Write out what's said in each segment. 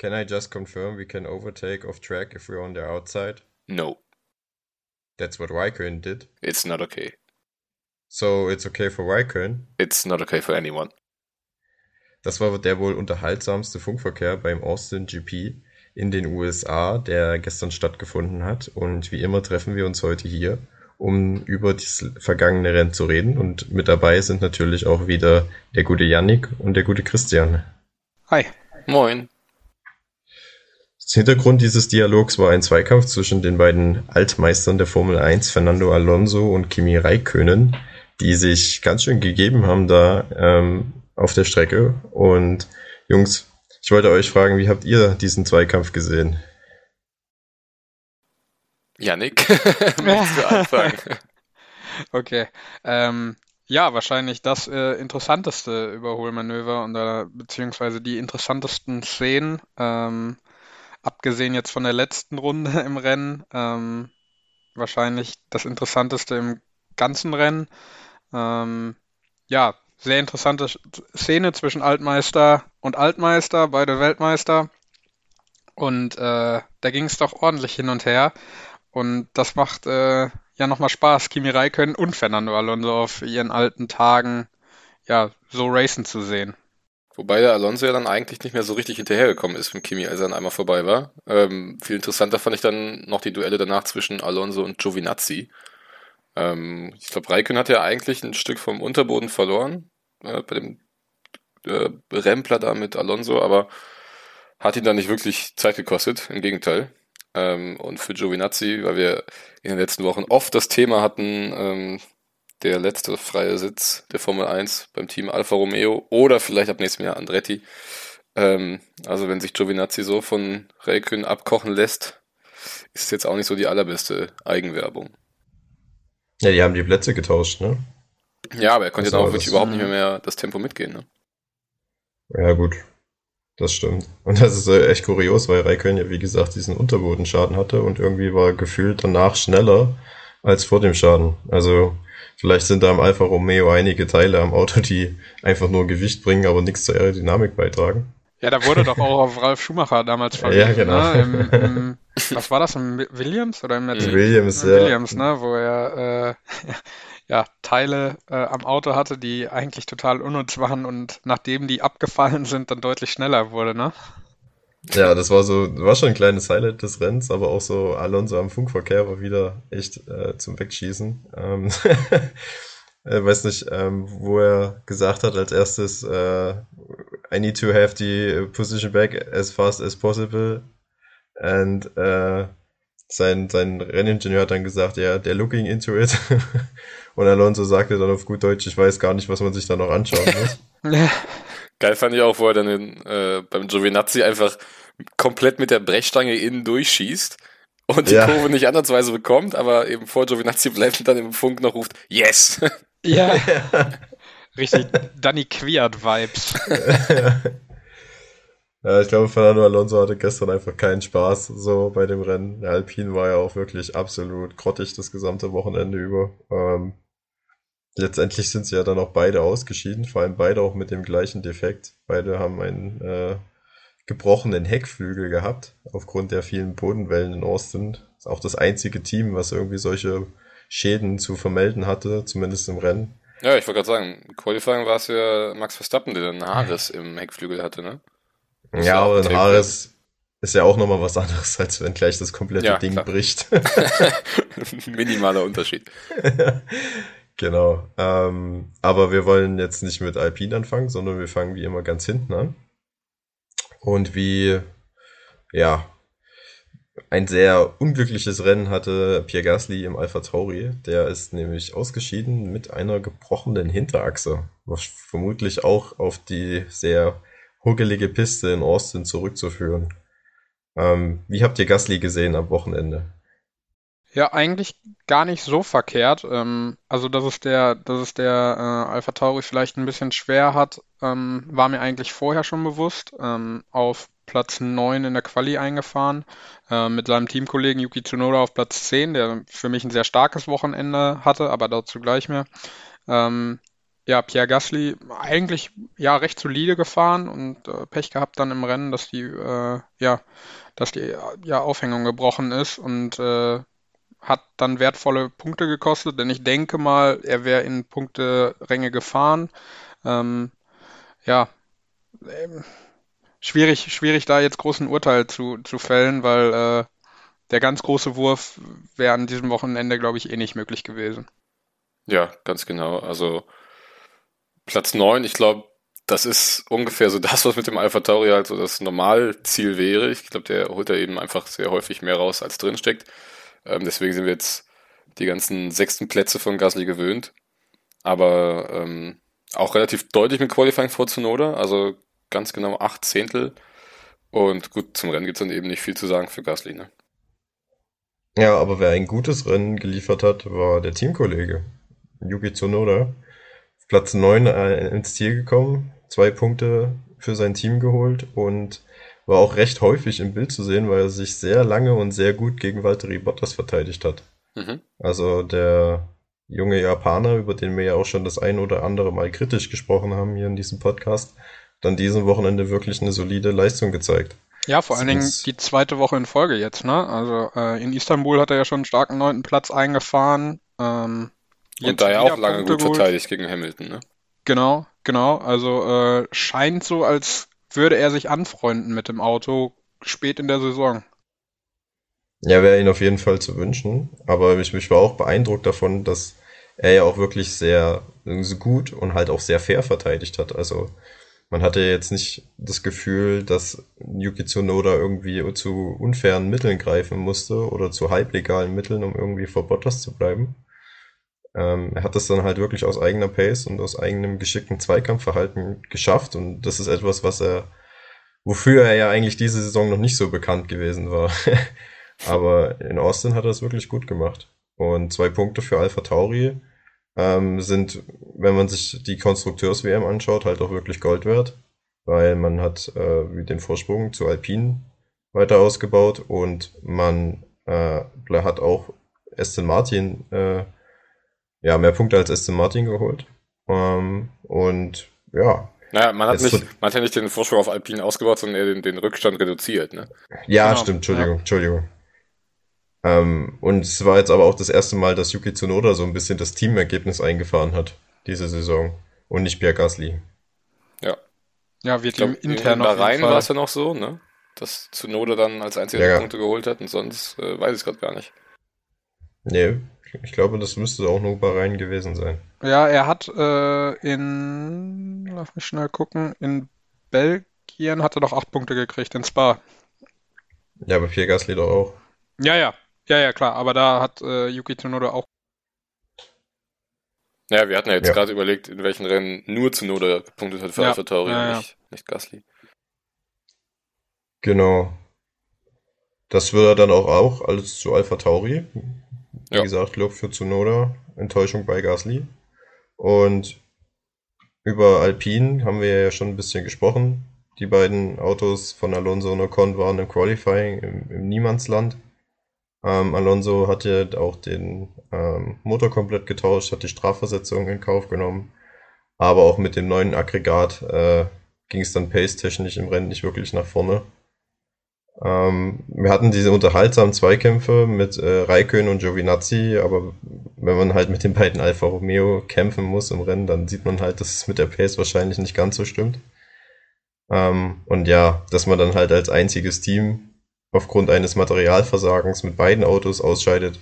Can I just confirm we can overtake off track if we're on the outside? No, That's what Raikkonen did. it's not okay. So it's okay for Raikkonen. It's not okay for anyone. Das war der wohl unterhaltsamste Funkverkehr beim Austin GP in den USA, der gestern stattgefunden hat. Und wie immer treffen wir uns heute hier, um über das vergangene Rennen zu reden. Und mit dabei sind natürlich auch wieder der gute Yannick und der gute Christian. Hi. Moin. Das Hintergrund dieses Dialogs war ein Zweikampf zwischen den beiden Altmeistern der Formel 1, Fernando Alonso und Kimi Räikkönen, die sich ganz schön gegeben haben da ähm, auf der Strecke. Und Jungs, ich wollte euch fragen, wie habt ihr diesen Zweikampf gesehen? Yannick, willst du anfangen? Okay. Ähm, ja, wahrscheinlich das äh, interessanteste Überholmanöver und äh, beziehungsweise die interessantesten Szenen, ähm, abgesehen jetzt von der letzten Runde im Rennen, ähm, wahrscheinlich das interessanteste im ganzen Rennen. Ähm, ja, sehr interessante Szene zwischen Altmeister und Altmeister, beide Weltmeister. Und äh, da ging es doch ordentlich hin und her. Und das macht äh, ja nochmal Spaß, Kimi Räikkönen und Fernando Alonso auf ihren alten Tagen ja so racen zu sehen. Wobei der Alonso ja dann eigentlich nicht mehr so richtig hinterhergekommen ist mit Kimi, als er dann einmal vorbei war. Ähm, viel interessanter fand ich dann noch die Duelle danach zwischen Alonso und Giovinazzi. Ähm, ich glaube, Raikkonen hat ja eigentlich ein Stück vom Unterboden verloren äh, bei dem äh, Rempler da mit Alonso, aber hat ihn dann nicht wirklich Zeit gekostet, im Gegenteil. Ähm, und für Giovinazzi, weil wir in den letzten Wochen oft das Thema hatten, ähm, der letzte freie Sitz der Formel 1 beim Team Alfa Romeo oder vielleicht ab nächstem Jahr Andretti. Ähm, also wenn sich Giovinazzi so von Räikkönen abkochen lässt, ist es jetzt auch nicht so die allerbeste Eigenwerbung. Ja, die haben die Plätze getauscht, ne? Ja, aber er konnte Das dann auch wirklich überhaupt nicht mehr, mehr das Tempo mitgehen. Ne? Ja, gut. Das stimmt. Und das ist äh, echt kurios, weil Raikkonen ja, wie gesagt, diesen Unterbodenschaden hatte und irgendwie war gefühlt danach schneller als vor dem Schaden. Also vielleicht sind da im Alfa Romeo einige Teile am Auto, die einfach nur Gewicht bringen, aber nichts zur Aerodynamik beitragen. Ja, da wurde doch auch auf Ralf Schumacher damals verwiesen. Ja, genau. Ne? Im, im, was war das, im Wi- Williams oder im Mercedes? Williams, ja. Williams, ne? Wo er äh, ja, Teile äh, am Auto hatte, die eigentlich total unnütz waren und nachdem die abgefallen sind, dann deutlich schneller wurde, ne? Ja, das war so, war schon ein kleines Highlight des Rennens, aber auch so Alonso am Funkverkehr war wieder echt äh, zum Wegschießen. Ähm, äh, weiß nicht, ähm, wo er gesagt hat als erstes, äh, I need to have the position back as fast as possible. And äh, sein, sein Renningenieur hat dann gesagt, ja, they're looking into it. Und Alonso sagte dann auf gut Deutsch, ich weiß gar nicht, was man sich da noch anschauen muss. Geil fand ich auch, wo er dann äh, beim Giovinazzi einfach komplett mit der Brechstange innen durchschießt und die Ja. Kurve nicht ansatzweise bekommt, aber eben vor Giovinazzi bleibt und dann im Funk noch ruft, yes! Ja. Richtig Danny Quiert-Vibes. Ja, ich glaube, Fernando Alonso hatte gestern einfach keinen Spaß so bei dem Rennen. Der Alpine war ja auch wirklich absolut grottig das gesamte Wochenende über. Ähm, letztendlich sind sie ja dann auch beide ausgeschieden, vor allem beide auch mit dem gleichen Defekt. Beide haben einen äh, gebrochenen Heckflügel gehabt, aufgrund der vielen Bodenwellen in Austin. Ist auch das einzige Team, was irgendwie solche Schäden zu vermelden hatte, zumindest im Rennen. Ja, ich wollte gerade sagen, Qualifying war es ja Max Verstappen, der einen Haares im Heckflügel hatte, ne? Muss ja aber ein Haares ist ja auch nochmal was anderes, als wenn gleich das komplette Ja, Ding klar. bricht. Minimaler Unterschied. Genau. Ähm, aber wir wollen jetzt nicht mit Alpine anfangen, sondern wir fangen wie immer ganz hinten an. Und wie, ja, ein sehr unglückliches Rennen hatte Pierre Gasly im Alpha Tauri. Der ist nämlich ausgeschieden mit einer gebrochenen Hinterachse, was vermutlich auch auf die sehr huckelige Piste in Austin zurückzuführen. Ähm, wie habt ihr Gasly gesehen am Wochenende? Ja, eigentlich gar nicht so verkehrt. Ähm, also, dass es der, dass es der äh, Alpha Tauri vielleicht ein bisschen schwer hat, ähm, war mir eigentlich vorher schon bewusst. Ähm, auf Platz 9 in der Quali eingefahren, äh, mit seinem Teamkollegen Yuki Tsunoda auf Platz 10, der für mich ein sehr starkes Wochenende hatte, aber dazu gleich mehr. Ähm, ja, Pierre Gasly eigentlich ja recht solide gefahren und äh, Pech gehabt dann im Rennen, dass die äh, ja, dass die ja Aufhängung gebrochen ist und äh, hat dann wertvolle Punkte gekostet, denn ich denke mal, er wäre in Punkteränge gefahren. Ähm, ja, ähm, schwierig, schwierig da jetzt großen Urteil zu, zu fällen, weil äh, der ganz große Wurf wäre an diesem Wochenende, glaube ich, eh nicht möglich gewesen. Ja, ganz genau. Also Platz 9, ich glaube, das ist ungefähr so das, was mit dem Alpha Tauri halt so das Normalziel wäre. Ich glaube, der holt da eben einfach sehr häufig mehr raus, als drinsteckt. Ähm, deswegen sind wir jetzt die ganzen sechsten Plätze von Gasly gewöhnt. Aber ähm, auch relativ deutlich mit Qualifying vor Zunoda, also ganz genau acht Zehntel. Und gut, zum Rennen gibt es dann eben nicht viel zu sagen für Gasly, ne? Ja, aber wer ein gutes Rennen geliefert hat, war der Teamkollege. Yuki Tsunoda. Platz 9 äh, ins Ziel gekommen, zwei Punkte für sein Team geholt und war auch recht häufig im Bild zu sehen, weil er sich sehr lange und sehr gut gegen Valtteri Bottas verteidigt hat. Mhm. Also der junge Japaner, über den wir ja auch schon das ein oder andere Mal kritisch gesprochen haben hier in diesem Podcast, dann diesem Wochenende wirklich eine solide Leistung gezeigt. Ja, vor allen Dingen die zweite Woche in Folge jetzt, ne? Also äh, in Istanbul hat er ja schon einen starken neunten Platz eingefahren. Ähm, und da ja auch lange Punkte gut verteidigt gegen Hamilton, ne? Genau, genau. Also äh, scheint so, als würde er sich anfreunden mit dem Auto spät in der Saison. Ja, wäre ihn auf jeden Fall zu wünschen. Aber ich, ich war auch beeindruckt davon, dass er ja auch wirklich sehr gut und halt auch sehr fair verteidigt hat. Also man hatte jetzt nicht das Gefühl, dass Yuki Tsunoda irgendwie zu unfairen Mitteln greifen musste oder zu halblegalen Mitteln, um irgendwie vor Bottas zu bleiben. Ähm, er hat das dann halt wirklich aus eigener Pace und aus eigenem geschickten Zweikampfverhalten geschafft und das ist etwas, was er, wofür er ja eigentlich diese Saison noch nicht so bekannt gewesen war. Aber in Austin hat er es wirklich gut gemacht. Und zwei Punkte für Alpha Tauri ähm, sind, wenn man sich die Konstrukteurs-WM anschaut, halt auch wirklich Gold wert, weil man hat äh, den Vorsprung zu Alpine weiter ausgebaut und man äh, hat auch Aston Martin äh, ja, mehr Punkte als Aston Martin geholt. Ähm, und ja. Naja, man hat, nicht, man hat ja nicht den Vorsprung auf Alpine ausgebaut, sondern eher den, den Rückstand reduziert, ne? Ja, genau. stimmt, Entschuldigung, ja. Entschuldigung. Ähm, und es war jetzt aber auch das erste Mal, dass Yuki Tsunoda so ein bisschen das Teamergebnis eingefahren hat, diese Saison. Und nicht Pierre Gasly. Ja. Ja, wird ihm intern in Bahrain war es ja noch so, ne? Dass Tsunoda dann als einziger ja. Punkte geholt hat und sonst äh, weiß ich es gerade gar nicht. Nee, ich glaube, das müsste auch nur Bahrain gewesen sein. Ja, er hat äh, in, lass mich schnell gucken, in Belgien hat er doch acht Punkte gekriegt, in Spa. Ja, aber Pierre Gasly doch auch. Ja, ja, ja, ja, klar, aber da hat äh, Yuki Tsunoda auch. Ja, wir hatten ja jetzt ja. gerade überlegt, in welchen Rennen nur Tsunoda gepunktet hat für ja. Alpha Tauri ja, nicht, nicht Gasly. Genau. Das würde er dann auch, auch alles zu Alpha Tauri. Wie ja. gesagt, Lob für Tsunoda, Enttäuschung bei Gasly. Und über Alpine haben wir ja schon ein bisschen gesprochen. Die beiden Autos von Alonso und Ocon waren im Qualifying im, im Niemandsland. Ähm, Alonso hatte auch den ähm, Motor komplett getauscht, hat die Strafversetzung in Kauf genommen. Aber auch mit dem neuen Aggregat äh, ging es dann pace-technisch im Rennen nicht wirklich nach vorne. Ähm, wir hatten diese unterhaltsamen Zweikämpfe mit äh, Raikön und Giovinazzi, aber wenn man halt mit den beiden Alfa Romeo kämpfen muss im Rennen, dann sieht man halt, dass es mit der Pace wahrscheinlich nicht ganz so stimmt. Ähm, und ja, dass man dann halt als einziges Team aufgrund eines Materialversagens mit beiden Autos ausscheidet,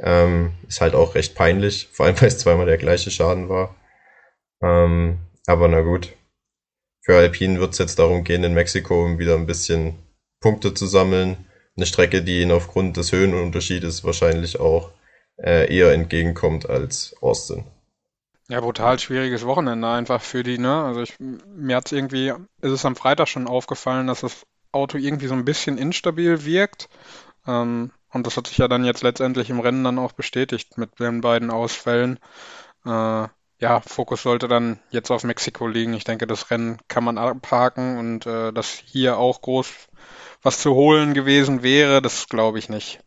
ähm, ist halt auch recht peinlich, vor allem weil es zweimal der gleiche Schaden war. Ähm, aber na gut. Für Alpine wird es jetzt darum gehen, in Mexiko wieder ein bisschen Punkte zu sammeln. Eine Strecke, die ihnen aufgrund des Höhenunterschiedes wahrscheinlich auch äh, eher entgegenkommt als Austin. Ja, brutal schwieriges Wochenende einfach für die, ne? Also ich, mir hat es irgendwie, ist es am Freitag schon aufgefallen, dass das Auto irgendwie so ein bisschen instabil wirkt. Ähm, und das hat sich ja dann jetzt letztendlich im Rennen dann auch bestätigt mit den beiden Ausfällen. Äh, ja, Fokus sollte dann jetzt auf Mexiko liegen. Ich denke, das Rennen kann man abhaken und äh, dass hier auch groß was zu holen gewesen wäre, das glaube ich nicht.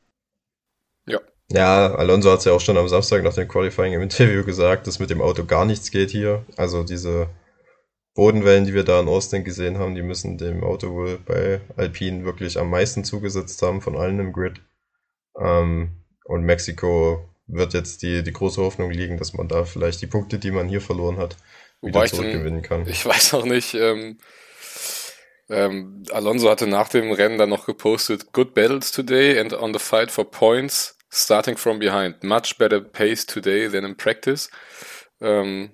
Ja, Ja, Alonso hat es ja auch schon am Samstag nach dem Qualifying im Interview gesagt, dass mit dem Auto gar nichts geht hier. Also diese Bodenwellen, die wir da in Austin gesehen haben, die müssen dem Auto wohl bei Alpine wirklich am meisten zugesetzt haben von allen im Grid. Ähm, und Mexiko wird jetzt die, die große Hoffnung liegen, dass man da vielleicht die Punkte, die man hier verloren hat, wieder Wobei zurückgewinnen kann. Ich weiß auch nicht, ähm, ähm, Alonso hatte nach dem Rennen dann noch gepostet, good battles today and on the fight for points, starting from behind. Much better pace today than in practice. Ähm,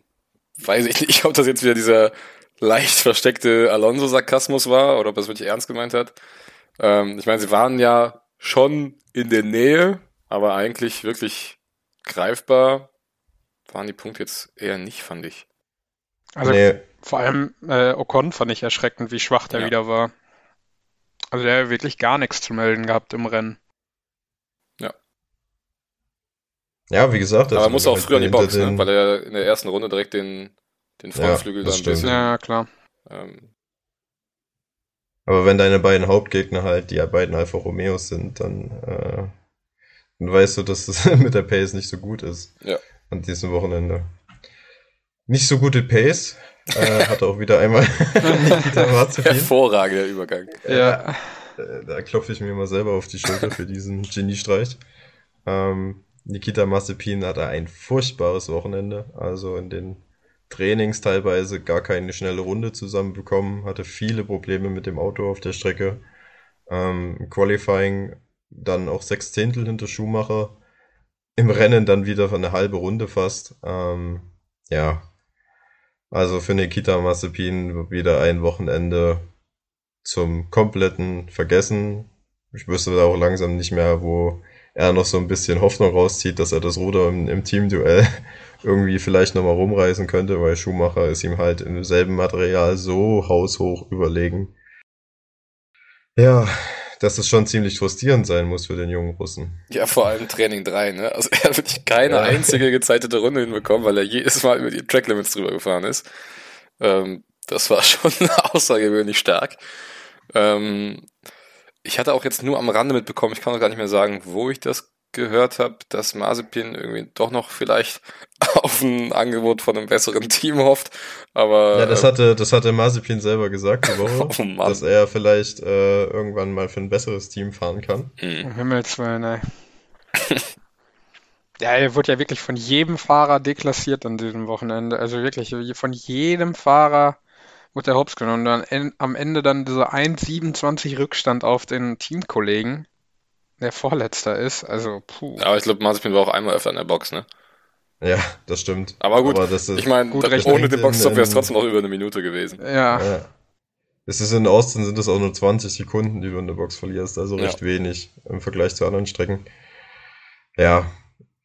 weiß ich nicht, ob das jetzt wieder dieser leicht versteckte Alonso-Sarkasmus war oder ob er es wirklich ernst gemeint hat. Ähm, ich meine, sie waren ja schon in der Nähe, aber eigentlich wirklich greifbar waren die Punkte jetzt eher nicht, fand ich. Also Nee, vor allem äh, Ocon fand ich erschreckend, wie schwach der Ja. wieder war. Also der hat wirklich gar nichts zu melden gehabt im Rennen. ja, wie gesagt, Aber also er muss auch früher an die Box, ne? den- weil er in der ersten Runde direkt den, den Frontflügel das da ein bisschen. Ja, klar. Ähm, Aber wenn deine beiden Hauptgegner halt die beiden Alfa Romeos sind, dann, äh, dann weißt du, dass das mit der Pace nicht so gut ist. Ja. An diesem Wochenende. Nicht so gute Pace. Äh, hat auch wieder einmal Nikita Mazepin. hervorragender Übergang. Ja. Äh, Da klopfe ich mir immer selber auf die Schulter für diesen Geniestreich. Ähm, Nikita Mazepin hatte ein furchtbares Wochenende. Also in den Trainings teilweise gar keine schnelle Runde zusammenbekommen, hatte viele Probleme mit dem Auto auf der Strecke. Ähm, Qualifying dann auch sechs Zehntel hinter Schumacher. Im Rennen dann wieder für eine halbe Runde fast. Ähm, ja, also für Nikita Mazepin wieder ein Wochenende zum kompletten Vergessen. Ich wüsste da auch langsam nicht mehr, wo er noch so ein bisschen Hoffnung rauszieht, dass er das Ruder im, im Teamduell irgendwie vielleicht nochmal rumreißen könnte, weil Schumacher ist ihm halt im selben Material so haushoch überlegen. Ja, dass es schon ziemlich frustrierend sein muss für den jungen Russen. Ja, vor allem Training 3, ne? Also er hat wirklich keine Ja. einzige gezeitete Runde hinbekommen, weil er jedes Mal über die Tracklimits drüber gefahren ist. Ähm, das war schon außergewöhnlich stark. Ähm, ich hatte auch jetzt nur am Rande mitbekommen, ich kann auch gar nicht mehr sagen, wo ich das gehört habe, dass Mazepin irgendwie doch noch vielleicht auf ein Angebot von einem besseren Team hofft. Aber Ja, das äh, hatte, das hatte Mazepin selber gesagt die Woche, Oh Mann. dass er vielleicht äh, irgendwann mal für ein besseres Team fahren kann. mh. Um Himmels Willen, ey. Ja, er wurde ja wirklich von jedem Fahrer deklassiert an diesem Wochenende. Also wirklich, von jedem Fahrer wurde der Hops genommen. Und dann en- am Ende dann dieser 1,27 Rückstand auf den Teamkollegen, der Vorletzter ist. Also, puh. aber ich glaube, Mazepin war auch einmal öfter in der Box, ne? Ja, das stimmt. Aber gut, das ist, Ich meine, ohne den Boxstop wäre es trotzdem noch über eine Minute gewesen. Ja, Ja. Es ist in Austin sind es auch nur 20 Sekunden, die du in der Box verlierst, also Ja. recht wenig im Vergleich zu anderen Strecken. Ja,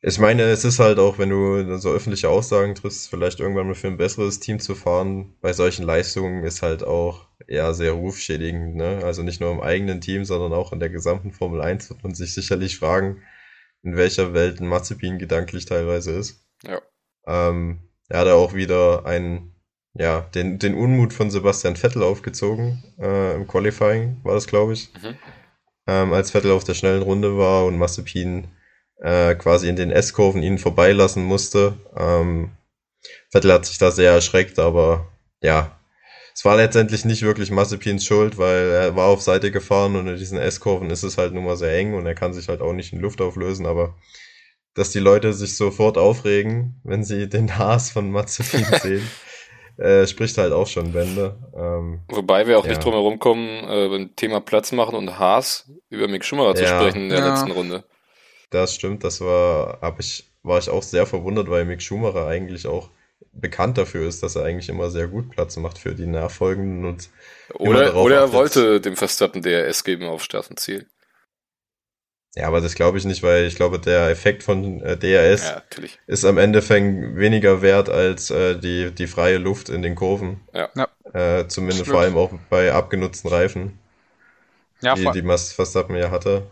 ich meine, es ist halt auch, wenn du so öffentliche Aussagen triffst, vielleicht irgendwann mal für ein besseres Team zu fahren, bei solchen Leistungen ist halt auch ja sehr rufschädigend, ne? Also nicht nur im eigenen Team, sondern auch in der gesamten Formel 1 wird man sich sicherlich fragen, in welcher Welt ein Mazepin gedanklich teilweise ist. Ja. Ähm, er hat auch wieder einen, ja, den, den Unmut von Sebastian Vettel aufgezogen. Äh, Im Qualifying war das, glaube ich. Mhm. Ähm, als Vettel auf der schnellen Runde war und Mazepin äh, quasi in den S-Kurven ihn vorbeilassen musste. Ähm, Vettel hat sich da sehr erschreckt, aber ja, es war letztendlich nicht wirklich Mazepins Schuld, weil er war auf Seite gefahren und in diesen S-Kurven ist es halt nun mal sehr eng und er kann sich halt auch nicht in Luft auflösen, aber dass die Leute sich sofort aufregen, wenn sie den Haas von Mazepin sehen, äh, spricht halt auch schon Bände. Ähm, Wobei wir auch Ja. nicht drum herum kommen, äh, beim Thema Platz machen und Haas über Mick Schumacher zu Ja. sprechen in der Ja. letzten Runde. Das stimmt, das war, hab ich, war ich auch sehr verwundert, weil Mick Schumacher eigentlich auch bekannt dafür ist, dass er eigentlich immer sehr gut Platz macht für die Nachfolgenden und Immer Oder, oder er achtet. wollte dem Verstappen DRS geben auf Start und Ziel. ja, aber das glaube ich nicht, weil ich glaube, der Effekt von äh, DRS Ja, natürlich. ist am Endeffekt weniger wert als äh, die, die freie Luft in den Kurven. Ja. Ja. Äh, zumindest Absolut. vor allem auch bei abgenutzten Reifen, ja die, die Verstappen ja hatte.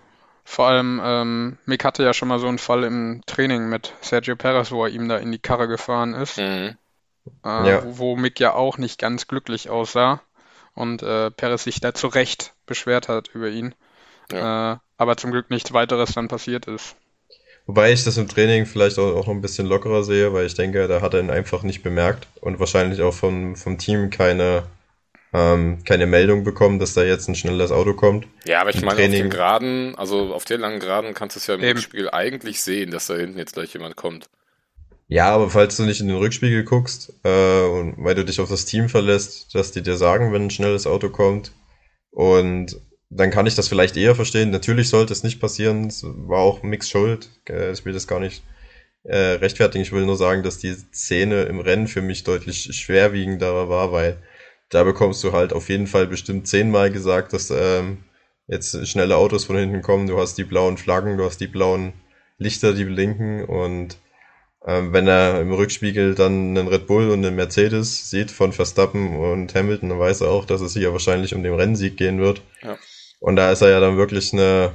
Vor allem, ähm, Mick hatte ja schon mal so einen Fall im Training mit Sergio Perez, wo er ihm da in die Karre gefahren ist. Mhm. äh, Ja. wo, wo Mick ja auch nicht ganz glücklich aussah und äh, Perez sich da zu Recht beschwert hat über ihn. Äh, aber zum Glück nichts weiteres dann passiert ist. Wobei ich das im Training vielleicht auch, auch noch ein bisschen lockerer sehe, weil ich denke, da hat er ihn einfach nicht bemerkt und wahrscheinlich auch vom, vom Team keine, ähm, keine Meldung bekommen, dass da jetzt ein schnelles Auto kommt. Ja, aber ich meine, auf den Training- Geraden, also auf der langen Geraden kannst du es ja im Eben. Spiel eigentlich sehen, dass da hinten jetzt gleich jemand kommt. Ja, aber falls du nicht in den Rückspiegel guckst, äh, und weil du dich auf das Team verlässt, dass die dir sagen, wenn ein schnelles Auto kommt, und dann kann ich das vielleicht eher verstehen. Natürlich sollte es nicht passieren, es war auch Mix schuld. Äh, Ich will das gar nicht äh, rechtfertigen. Ich will nur sagen, dass die Szene im Rennen für mich deutlich schwerwiegender war, weil da bekommst du halt auf jeden Fall bestimmt zehnmal gesagt, dass ähm, jetzt schnelle Autos von hinten kommen. Du hast die blauen Flaggen, du hast die blauen Lichter, die blinken und ähm, wenn er im Rückspiegel dann einen Red Bull und einen Mercedes sieht von Verstappen und Hamilton, dann weiß er auch, dass es hier wahrscheinlich um den Rennsieg gehen wird. Ja. Und da ist er ja dann wirklich eine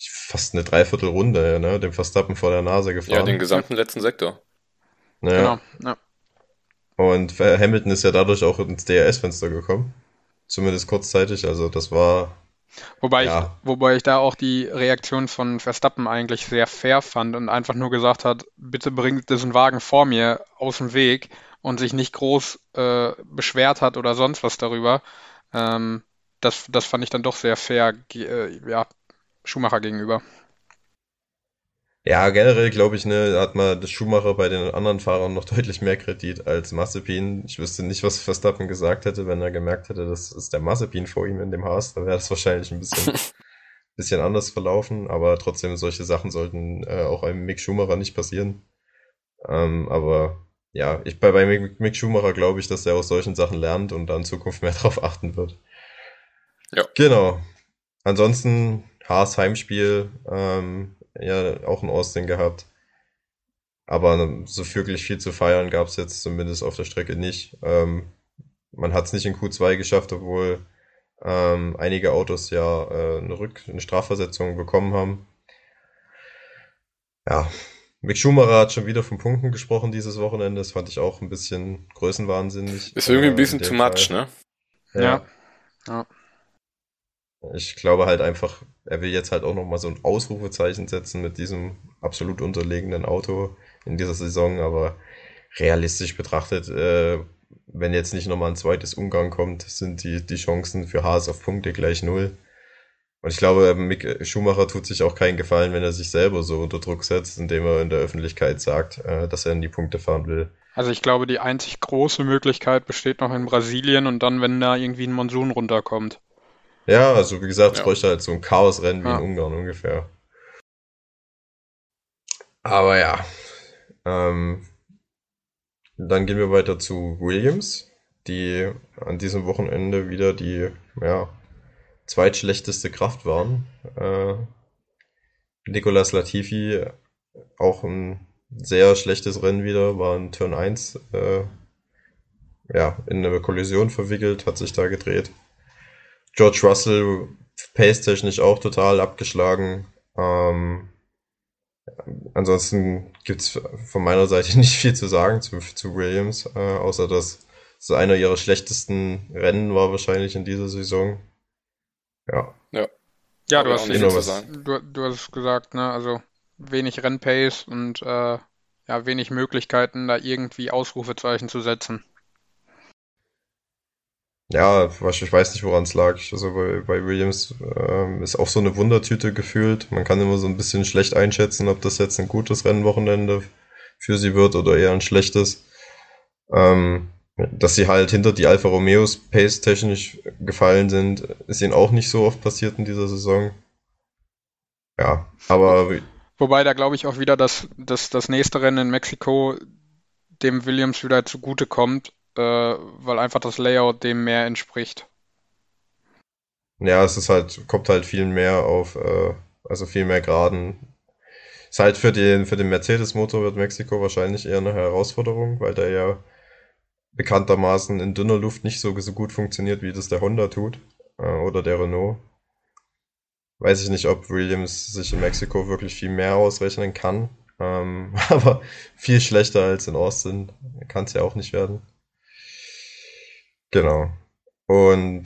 fast eine Dreiviertelrunde, ne, dem Verstappen vor der Nase gefahren. Ja, den gesamten letzten Sektor. Ja. Genau. Ja. Und Hamilton ist ja dadurch auch ins DRS-Fenster gekommen. Zumindest kurzzeitig. Also das war Wobei, Ja. ich, wobei ich da auch die Reaktion von Verstappen eigentlich sehr fair fand und einfach nur gesagt hat, bitte bringt diesen Wagen vor mir aus dem Weg und sich nicht groß äh, beschwert hat oder sonst was darüber. Ähm, das, das fand ich dann doch sehr fair, äh, ja, Schumacher gegenüber. Ja, generell glaube ich, ne, hat man das Schumacher bei den anderen Fahrern noch deutlich mehr Kredit als Mazepin. Ich wüsste nicht, was Verstappen gesagt hätte, wenn er gemerkt hätte, das ist der Mazepin vor ihm in dem Haas. Da wäre das wahrscheinlich ein bisschen, bisschen anders verlaufen. Aber trotzdem, solche Sachen sollten äh, auch einem Mick Schumacher nicht passieren. Ähm, aber ja, ich bei, bei Mick, Schumacher glaube ich, dass er aus solchen Sachen lernt und da in Zukunft mehr drauf achten wird. Ja. Genau. Ansonsten Haas Heimspiel, ähm, ja, auch in Austin gehabt. Aber so wirklich viel zu feiern gab es jetzt zumindest auf der Strecke nicht. Ähm, man hat es nicht in Q2 geschafft, obwohl ähm, einige Autos ja äh, eine, Rück eine Strafversetzung bekommen haben. Ja, Mick Schumacher hat schon wieder von Punkten gesprochen dieses Wochenende. Das fand ich auch ein bisschen größenwahnsinnig. Ist irgendwie ein äh, bisschen too much, Fall. ne? Ja. Ja. Ich glaube halt einfach, er will jetzt halt auch nochmal so ein Ausrufezeichen setzen mit diesem absolut unterlegenen Auto in dieser Saison, aber realistisch betrachtet, äh, wenn jetzt nicht nochmal ein zweites Ungarn kommt, sind die, die Chancen für Haas auf Punkte gleich null. Und ich glaube, Mick Schumacher tut sich auch keinen Gefallen, wenn er sich selber so unter Druck setzt, indem er in der Öffentlichkeit sagt, äh, dass er in die Punkte fahren will. Also ich glaube, die einzig große Möglichkeit besteht noch in Brasilien und dann, wenn da irgendwie ein Monsun runterkommt. Ja, also wie gesagt, es Ja. bräuchte halt so ein Chaosrennen wie in Ungarn ungefähr. Aber ja, ähm, dann gehen wir weiter zu Williams, die an diesem Wochenende wieder die ja, zweitschlechteste Kraft waren. Äh, Nicolas Latifi auch ein sehr schlechtes Rennen wieder, war in Turn 1 äh, ja, in eine Kollision verwickelt, hat sich da gedreht. George Russell pace-technisch auch total abgeschlagen. Ähm, ansonsten gibt's von meiner Seite nicht viel zu sagen zu, zu Williams, äh, außer dass es einer ihrer schlechtesten Rennen war wahrscheinlich in dieser Saison. Ja, Ja, Hab du hast, du, du hast es gesagt, ne? Also wenig Rennpace und äh, ja, wenig Möglichkeiten, da irgendwie Ausrufezeichen zu setzen. Ja, ich weiß nicht, woran es lag. Also bei, bei Williams ähm, ist auch so eine Wundertüte gefühlt. Man kann immer so ein bisschen schlecht einschätzen, ob das jetzt ein gutes Rennwochenende für sie wird oder eher ein schlechtes. Ähm, dass sie halt hinter die Alfa Romeos pace-technisch gefallen sind, ist ihnen auch nicht so oft passiert in dieser Saison. Ja, aber Wobei da glaube ich auch wieder, dass, dass das nächste Rennen in Mexiko dem Williams wieder zugute kommt, äh, weil einfach das Layout dem mehr entspricht. Ja, es ist halt, kommt halt viel mehr auf, äh, also viel mehr Geraden. Ist halt für den, für den Mercedes-Motor wird Mexiko wahrscheinlich eher eine Herausforderung, weil der ja bekanntermaßen in dünner Luft nicht so, so gut funktioniert, wie das der Honda tut, äh, oder der Renault. Weiß ich nicht, ob Williams sich in Mexiko wirklich viel mehr ausrechnen kann. Ähm, aber viel schlechter als in Austin kann es ja auch nicht werden. Genau. Und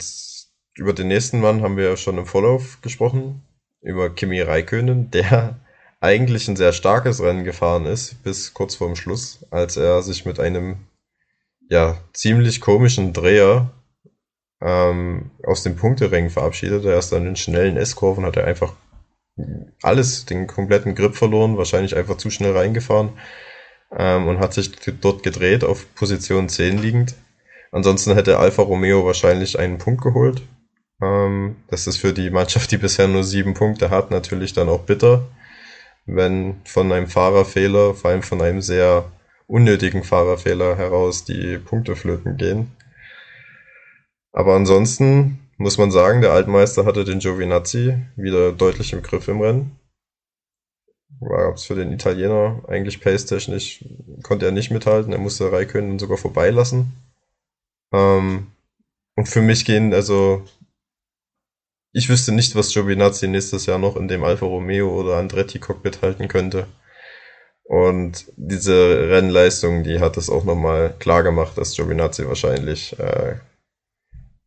über den nächsten Mann haben wir ja schon im Vorlauf gesprochen, über Kimi Räikkönen, der eigentlich ein sehr starkes Rennen gefahren ist, bis kurz vorm Schluss, als er sich mit einem ja ziemlich komischen Dreher ähm, aus dem Punkterängen verabschiedet. Er ist dann in schnellen S-Kurven, hat er einfach alles, den kompletten Grip verloren, wahrscheinlich einfach zu schnell reingefahren ähm, und hat sich dort gedreht, auf Position 10 liegend. Ansonsten hätte Alfa Romeo wahrscheinlich einen Punkt geholt. Ähm, das ist für die Mannschaft, die bisher nur sieben Punkte hat, natürlich dann auch bitter, wenn von einem Fahrerfehler, vor allem von einem sehr unnötigen Fahrerfehler heraus die Punkte flöten gehen. Aber ansonsten muss man sagen, der Altmeister hatte den Giovinazzi wieder deutlich im Griff im Rennen. War es für den Italiener eigentlich pace-technisch, konnte er nicht mithalten. Er musste Raikönnen sogar vorbeilassen. Ähm, und für mich gehen, also, ich wüsste nicht, was Giovinazzi nächstes Jahr noch in dem Alfa Romeo oder Andretti Cockpit halten könnte. Und diese Rennleistung, die hat es auch nochmal klar gemacht, dass Giovinazzi wahrscheinlich äh,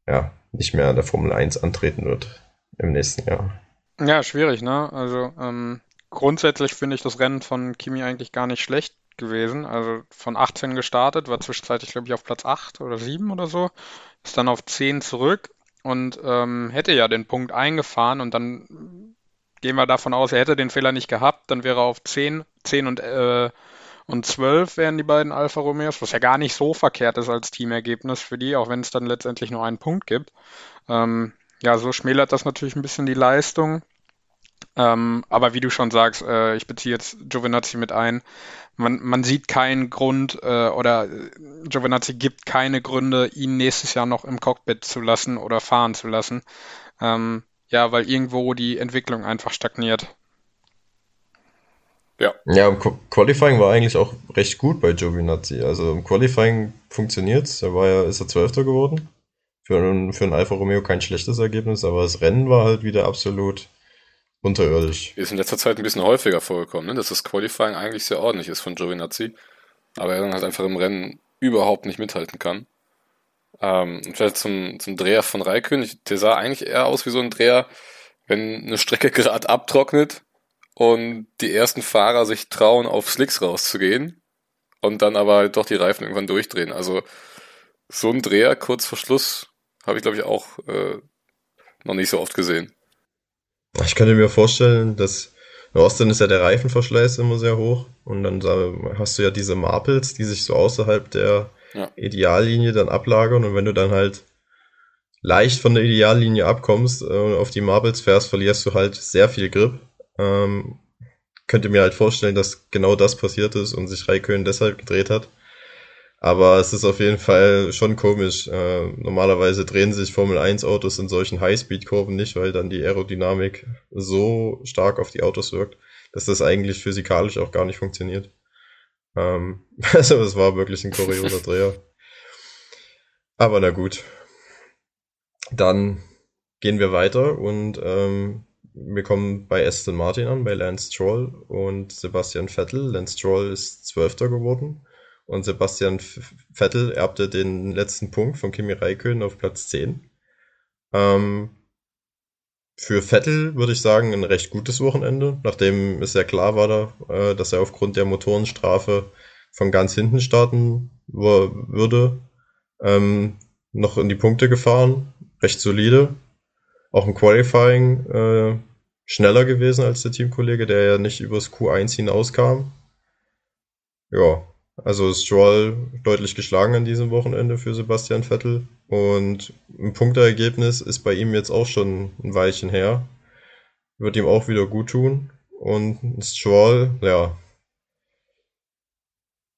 ja, nicht mehr in der Formel 1 antreten wird im nächsten Jahr. Ja, schwierig, ne? Also ähm, grundsätzlich finde ich das Rennen von Kimi eigentlich gar nicht schlecht gewesen. Also von 18 gestartet, war zwischenzeitlich, glaube ich, auf Platz 8 oder 7 oder so, ist dann auf 10 zurück und ähm, hätte ja den Punkt eingefahren und dann gehen wir davon aus, er hätte den Fehler nicht gehabt, dann wäre er auf 10, 10 und, äh, und 12 wären die beiden Alfa Romeos, was ja gar nicht so verkehrt ist als Teamergebnis für die, auch wenn es dann letztendlich nur einen Punkt gibt. Ähm, ja, so schmälert das natürlich ein bisschen die Leistung. Ähm, aber wie du schon sagst, äh, ich beziehe jetzt Giovinazzi mit ein. Man, man sieht keinen Grund äh, oder Giovinazzi gibt keine Gründe, ihn nächstes Jahr noch im Cockpit zu lassen oder fahren zu lassen. Ähm, ja, weil irgendwo die Entwicklung einfach stagniert. Ja. Ja, im Qualifying war eigentlich auch recht gut bei Giovinazzi. Also im Qualifying funktioniert's. Da war ja, ist er Zwölfter geworden. Für, einen, für ein Alfa Romeo kein schlechtes Ergebnis, aber das Rennen war halt wieder absolut unterirdisch. Ist in letzter Zeit ein bisschen häufiger vorgekommen, ne? dass das Qualifying eigentlich sehr ordentlich ist von Giovinazzi, aber er dann halt einfach im Rennen überhaupt nicht mithalten kann. Ähm, und vielleicht zum, zum Dreher von Raikön, der sah eigentlich eher aus wie so ein Dreher, wenn eine Strecke gerade abtrocknet und die ersten Fahrer sich trauen, auf Slicks rauszugehen und dann aber halt doch die Reifen irgendwann durchdrehen. Also so ein Dreher kurz vor Schluss habe ich, glaube ich, auch äh, noch nicht so oft gesehen. Ich könnte mir vorstellen, dass in Austin ist ja der Reifenverschleiß immer sehr hoch und dann hast du ja diese Marples, die sich so außerhalb der ja. Ideallinie dann ablagern und wenn du dann halt leicht von der Ideallinie abkommst und äh, auf die Marbles fährst, verlierst du halt sehr viel Grip. Ähm, könnte mir halt vorstellen, dass genau das passiert ist und sich Raikön deshalb gedreht hat. Aber es ist auf jeden Fall schon komisch. Äh, normalerweise drehen sich Formel 1 Autos in solchen Highspeed-Kurven nicht, weil dann die Aerodynamik so stark auf die Autos wirkt, dass das eigentlich physikalisch auch gar nicht funktioniert. Ähm, also es war wirklich ein kurioser Dreher. Aber na gut. Dann gehen wir weiter und ähm, wir kommen bei Aston Martin an, bei Lance Stroll und Sebastian Vettel. Lance Stroll ist Zwölfter geworden und Sebastian Vettel erbte den letzten Punkt von Kimi Räikkönen auf Platz 10. Ähm, für Vettel würde ich sagen, ein recht gutes Wochenende, nachdem es ja klar war, äh, dass er aufgrund der Motorenstrafe von ganz hinten starten würde. Ähm, noch in die Punkte gefahren, recht solide. Auch im Qualifying äh, schneller gewesen als der Teamkollege, der ja nicht übers Q1 hinauskam. Ja, also Stroll deutlich geschlagen an diesem Wochenende für Sebastian Vettel. Und ein Punkteergebnis ist bei ihm jetzt auch schon ein Weilchen her. Wird ihm auch wieder gut tun. Und Stroll, ja,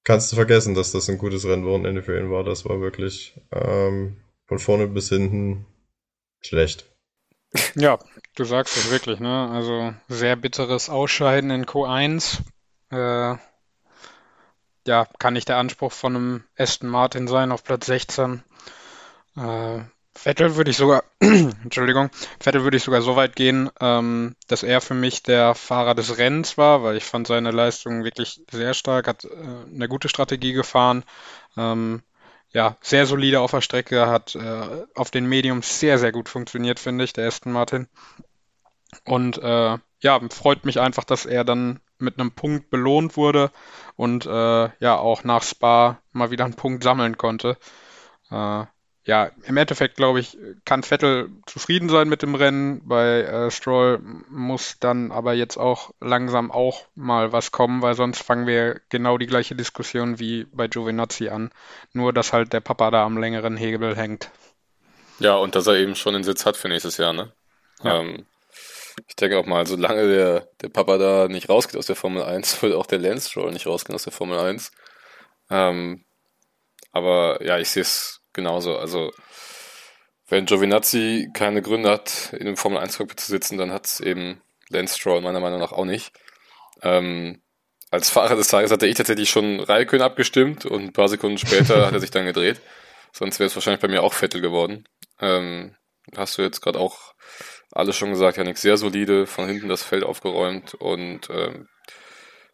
kannst du vergessen, dass das ein gutes Rennwochenende für ihn war. Das war wirklich ähm, von vorne bis hinten schlecht. Ja, du sagst es wirklich, ne? Also sehr bitteres Ausscheiden in Q1. Äh, ja, kann nicht der Anspruch von einem Aston Martin sein auf Platz 16. Äh, Vettel würde ich sogar, Entschuldigung, Vettel würde ich sogar so weit gehen, ähm, dass er für mich der Fahrer des Rennens war, weil ich fand seine Leistung wirklich sehr stark, hat äh, eine gute Strategie gefahren, ähm, ja, sehr solide auf der Strecke, hat äh, auf den Mediums sehr, sehr gut funktioniert, finde ich, der Aston Martin. Und äh, ja, freut mich einfach, dass er dann mit einem Punkt belohnt wurde und äh, ja auch nach Spa mal wieder einen Punkt sammeln konnte. Äh, ja, im Endeffekt glaube ich, kann Vettel zufrieden sein mit dem Rennen. Bei äh, Stroll muss dann aber jetzt auch langsam auch mal was kommen, weil sonst fangen wir genau die gleiche Diskussion wie bei Giovinazzi an. Nur, dass halt der Papa da am längeren Hebel hängt. Ja, und dass er eben schon den Sitz hat für nächstes Jahr, ne? Ja. Ähm, ich denke auch mal, solange der, der Papa da nicht rausgeht aus der Formel 1, wird auch der Lance Stroll nicht rausgehen aus der Formel 1. Ähm, aber ja, ich sehe es genauso. Also, wenn Giovinazzi keine Gründe hat, in dem Formel 1 Cockpit zu sitzen, dann hat es eben Lance Stroll meiner Meinung nach auch nicht. Ähm, als Fahrer des Tages hatte ich tatsächlich schon Raikön abgestimmt und ein paar Sekunden später hat er sich dann gedreht. Sonst wäre es wahrscheinlich bei mir auch Vettel geworden. Ähm, hast du jetzt gerade auch alles schon gesagt, Janik, sehr solide, von hinten das Feld aufgeräumt und ähm,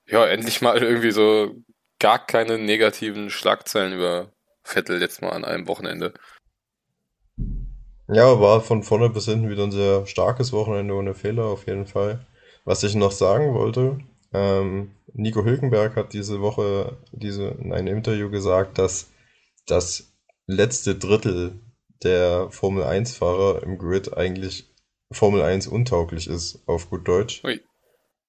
ja, endlich mal irgendwie so gar keine negativen Schlagzeilen über Vettel jetzt mal an einem Wochenende. Ja, war von vorne bis hinten wieder ein sehr starkes Wochenende ohne Fehler auf jeden Fall. Was ich noch sagen wollte, ähm, Nico Hülkenberg hat diese Woche diese, in einem Interview gesagt, dass das letzte Drittel der Formel 1-Fahrer im Grid eigentlich Formel 1 untauglich ist, auf gut Deutsch. Ui.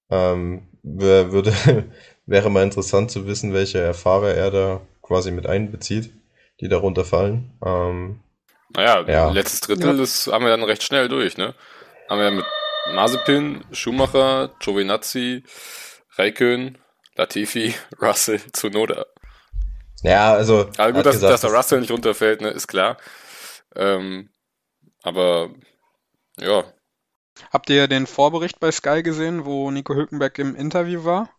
Ähm, würde, wäre mal interessant zu wissen, welche Fahrer er da quasi mit einbezieht die darunter fallen. Ähm, naja, ja. letztes Drittel, das haben wir dann recht schnell durch, ne? Haben wir mit Mazepin, Schumacher, Giovinazzi, Raikön, Latifi, Russell, Tsunoda. Ja, also. Aber gut, dass, gesagt, dass der Russell nicht runterfällt, ne, ist klar. Ähm, aber, ja. Habt ihr den Vorbericht bei Sky gesehen, wo Nico Hülkenberg im Interview war?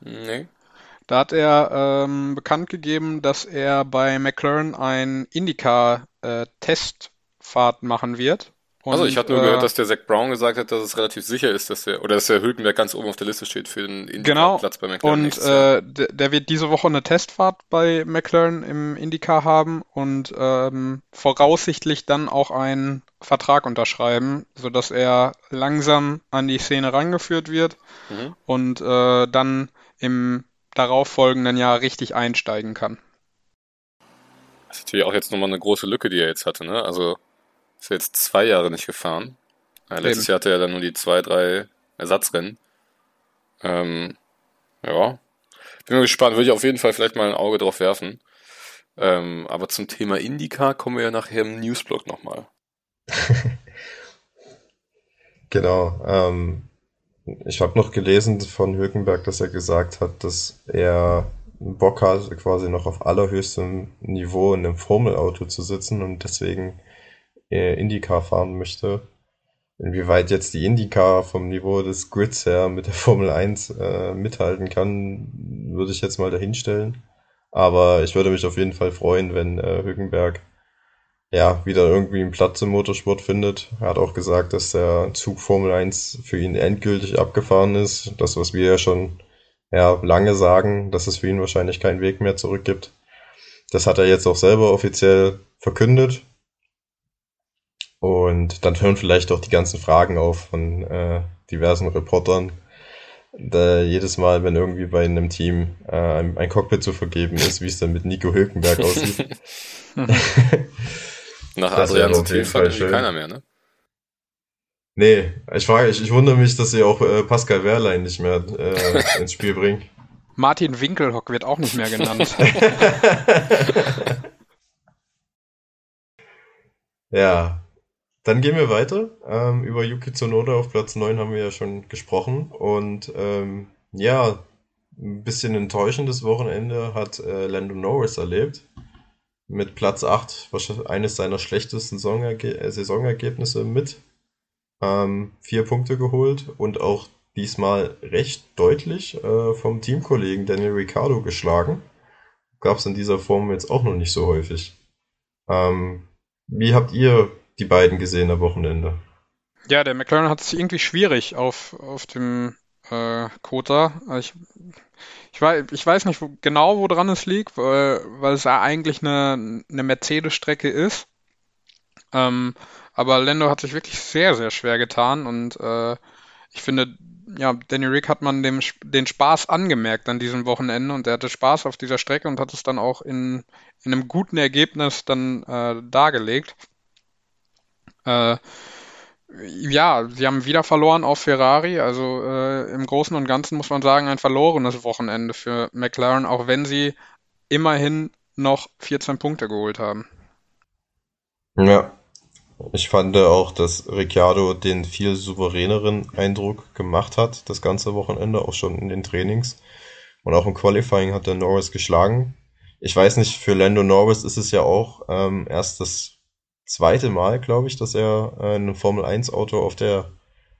Nee. Da hat er ähm, bekannt gegeben, dass er bei McLaren ein Indica-Testfahrt äh, machen wird. Und, also ich hatte nur äh, gehört, dass der Zach Brown gesagt hat, dass es relativ sicher ist, dass der oder dass der Hülkenberg ganz oben auf der Liste steht für den Indica-Platz genau. bei McLaren. Und äh, der, der wird diese Woche eine Testfahrt bei McLaren im Indica haben und ähm, voraussichtlich dann auch einen Vertrag unterschreiben, sodass er langsam an die Szene rangeführt wird mhm. und äh, dann im darauffolgenden Jahr richtig einsteigen kann. Das ist natürlich auch jetzt nochmal eine große Lücke, die er jetzt hatte. Ne? Also ist jetzt zwei Jahre nicht gefahren. Ja, letztes Eben. Jahr hatte er dann nur die zwei, drei Ersatzrennen. Ähm, ja, bin mal gespannt. Würde ich auf jeden Fall vielleicht mal ein Auge drauf werfen. Ähm, aber zum Thema Indica kommen wir ja nachher im Newsblog nochmal. genau. Ähm, ich habe noch gelesen von Hülkenberg, dass er gesagt hat, dass er Bock hat, quasi noch auf allerhöchstem Niveau in einem Formelauto zu sitzen und deswegen IndyCar fahren möchte. Inwieweit jetzt die IndyCar vom Niveau des Grids her mit der Formel 1 äh, mithalten kann, würde ich jetzt mal dahinstellen. Aber ich würde mich auf jeden Fall freuen, wenn äh, Hülkenberg ja, wieder irgendwie einen Platz im Motorsport findet. Er hat auch gesagt, dass der Zug Formel 1 für ihn endgültig abgefahren ist. Das, was wir ja schon ja, lange sagen, dass es für ihn wahrscheinlich keinen Weg mehr zurück gibt. Das hat er jetzt auch selber offiziell verkündet. Und dann hören vielleicht auch die ganzen Fragen auf von äh, diversen Reportern. Da jedes Mal, wenn irgendwie bei einem Team äh, ein, Cockpit zu vergeben ist, wie es dann mit Nico Hülkenberg aussieht. Nach Adrian Sutil fand keiner mehr, ne? Nee, ich frage, ich, ich wundere mich, dass sie auch äh, Pascal Wehrlein nicht mehr äh, ins Spiel bringen. Martin Winkelhock wird auch nicht mehr genannt. ja, dann gehen wir weiter. Ähm, über Yuki Tsunoda auf Platz 9 haben wir ja schon gesprochen. Und ähm, ja, ein bisschen enttäuschendes Wochenende hat äh, Lando Norris erlebt mit Platz 8 eines seiner schlechtesten äh, Saisonergebnisse mit. Ähm, vier Punkte geholt und auch diesmal recht deutlich äh, vom Teamkollegen Daniel Ricciardo geschlagen. Gab es in dieser Form jetzt auch noch nicht so häufig. Ähm, wie habt ihr die beiden gesehen am Wochenende? Ja, der McLaren hat es irgendwie schwierig auf, auf dem äh, Kota. Ich ich weiß, ich weiß nicht wo, genau, woran es liegt, weil, weil es ja eigentlich eine, eine Mercedes-Strecke ist. Ähm, aber Lando hat sich wirklich sehr, sehr schwer getan und äh, ich finde, ja, Danny Rick hat man dem, den Spaß angemerkt an diesem Wochenende und er hatte Spaß auf dieser Strecke und hat es dann auch in, in einem guten Ergebnis dann äh, dargelegt. Äh, ja, sie haben wieder verloren auf Ferrari. Also äh, im Großen und Ganzen muss man sagen, ein verlorenes Wochenende für McLaren, auch wenn sie immerhin noch 14 Punkte geholt haben. Ja, ich fand auch, dass Ricciardo den viel souveräneren Eindruck gemacht hat, das ganze Wochenende, auch schon in den Trainings. Und auch im Qualifying hat er Norris geschlagen. Ich weiß nicht, für Lando Norris ist es ja auch ähm, erst das zweite Mal, glaube ich, dass er äh, in einem Formel 1 Auto auf der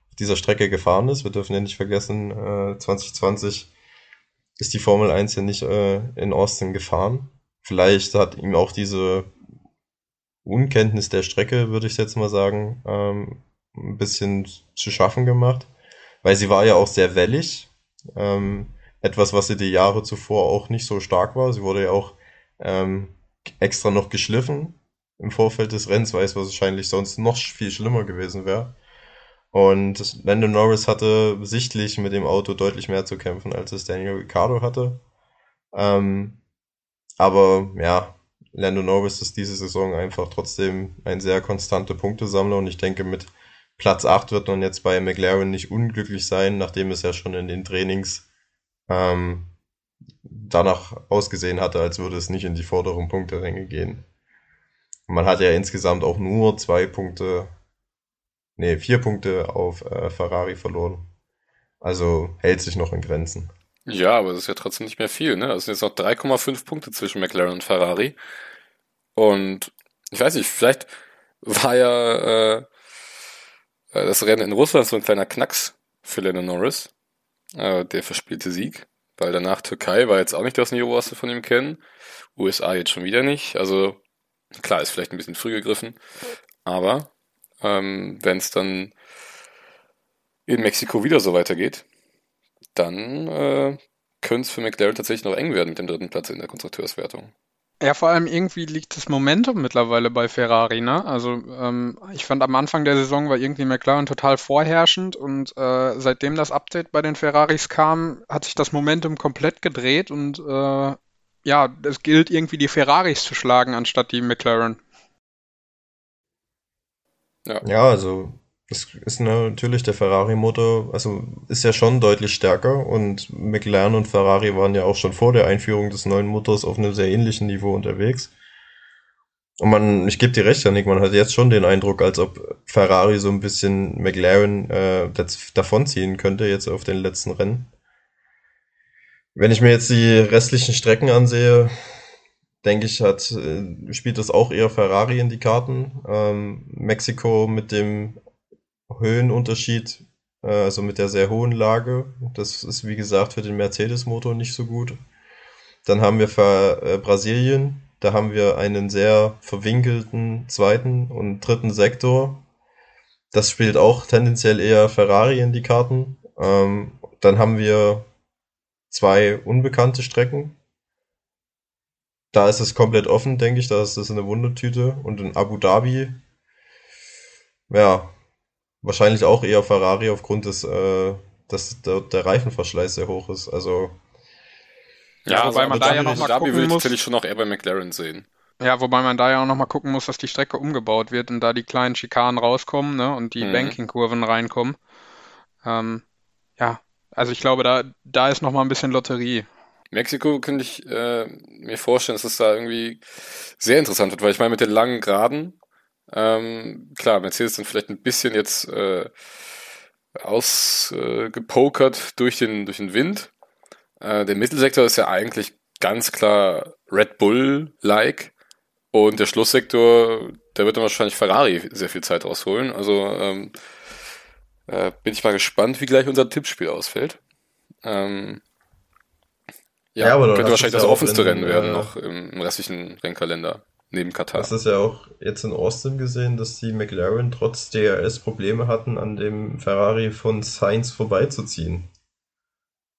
auf dieser Strecke gefahren ist. Wir dürfen ja nicht vergessen, äh, 2020 ist die Formel 1 ja nicht äh, in Austin gefahren. Vielleicht hat ihm auch diese Unkenntnis der Strecke, würde ich jetzt mal sagen, ähm, ein bisschen zu schaffen gemacht, weil sie war ja auch sehr wellig. Ähm, etwas, was sie die Jahre zuvor auch nicht so stark war. Sie wurde ja auch ähm, extra noch geschliffen im Vorfeld des Rennens, weil es wahrscheinlich sonst noch viel schlimmer gewesen wäre. Und Lando Norris hatte sichtlich mit dem Auto deutlich mehr zu kämpfen, als es Daniel Ricciardo hatte. Ähm, aber ja, Lando Norris ist diese Saison einfach trotzdem ein sehr konstanter Punktesammler und ich denke, mit Platz 8 wird man jetzt bei McLaren nicht unglücklich sein, nachdem es ja schon in den Trainings ähm, danach ausgesehen hatte, als würde es nicht in die vorderen Punkteränge gehen. Man hat ja insgesamt auch nur zwei Punkte, nee, vier Punkte auf äh, Ferrari verloren. Also hält sich noch in Grenzen. Ja, aber das ist ja trotzdem nicht mehr viel, ne? Es sind jetzt noch 3,5 Punkte zwischen McLaren und Ferrari. Und ich weiß nicht, vielleicht war ja äh, das Rennen in Russland so ein kleiner Knacks für Lennon Norris. Äh, der verspielte Sieg. Weil danach Türkei war jetzt auch nicht das Niveau, was wir von ihm kennen. USA jetzt schon wieder nicht. Also Klar, ist vielleicht ein bisschen früh gegriffen, aber ähm, wenn es dann in Mexiko wieder so weitergeht, dann äh, könnte es für McLaren tatsächlich noch eng werden mit dem dritten Platz in der Konstrukteurswertung. Ja, vor allem irgendwie liegt das Momentum mittlerweile bei Ferrari, ne? Also ähm, ich fand am Anfang der Saison war irgendwie McLaren total vorherrschend und äh, seitdem das Update bei den Ferraris kam, hat sich das Momentum komplett gedreht und äh, ja, es gilt irgendwie die Ferraris zu schlagen, anstatt die McLaren. Ja, ja also es ist natürlich der Ferrari-Motor, also ist ja schon deutlich stärker und McLaren und Ferrari waren ja auch schon vor der Einführung des neuen Motors auf einem sehr ähnlichen Niveau unterwegs. Und man, ich gebe dir recht, Janik, man hat jetzt schon den Eindruck, als ob Ferrari so ein bisschen McLaren äh, davonziehen könnte jetzt auf den letzten Rennen. Wenn ich mir jetzt die restlichen Strecken ansehe, denke ich, hat, äh, spielt das auch eher Ferrari in die Karten. Ähm, Mexiko mit dem Höhenunterschied, äh, also mit der sehr hohen Lage, das ist wie gesagt für den Mercedes-Motor nicht so gut. Dann haben wir für äh, Brasilien, da haben wir einen sehr verwinkelten zweiten und dritten Sektor. Das spielt auch tendenziell eher Ferrari in die Karten. Ähm, dann haben wir zwei unbekannte Strecken. Da ist es komplett offen, denke ich. Da ist es eine Wundertüte. Und in Abu Dhabi, ja, wahrscheinlich auch eher Ferrari aufgrund des, äh, dass der, der Reifenverschleiß sehr hoch ist. Also. Ja, ja wobei man da ja noch mal Dhabi gucken muss. will ich schon noch eher bei McLaren sehen. Ja, wobei man da ja auch noch mal gucken muss, dass die Strecke umgebaut wird und da die kleinen Schikanen rauskommen ne, und die mhm. Banking-Kurven reinkommen. Ähm, also ich glaube, da, da ist noch mal ein bisschen Lotterie. Mexiko könnte ich äh, mir vorstellen, dass es da irgendwie sehr interessant wird, weil ich meine, mit den langen Geraden, ähm, klar, Mercedes dann vielleicht ein bisschen jetzt äh, ausgepokert äh, durch, den, durch den Wind. Äh, der Mittelsektor ist ja eigentlich ganz klar Red Bull-like. Und der Schlusssektor, da wird dann wahrscheinlich Ferrari sehr viel Zeit rausholen. Also ähm, äh, bin ich mal gespannt, wie gleich unser Tippspiel ausfällt. Ähm, ja, ja, aber könnte wahrscheinlich das ja offenste in, Rennen werden, äh, noch im, im, restlichen Rennkalender, neben Katar. Das ist ja auch jetzt in Austin gesehen, dass die McLaren trotz DRS Probleme hatten, an dem Ferrari von Sainz vorbeizuziehen.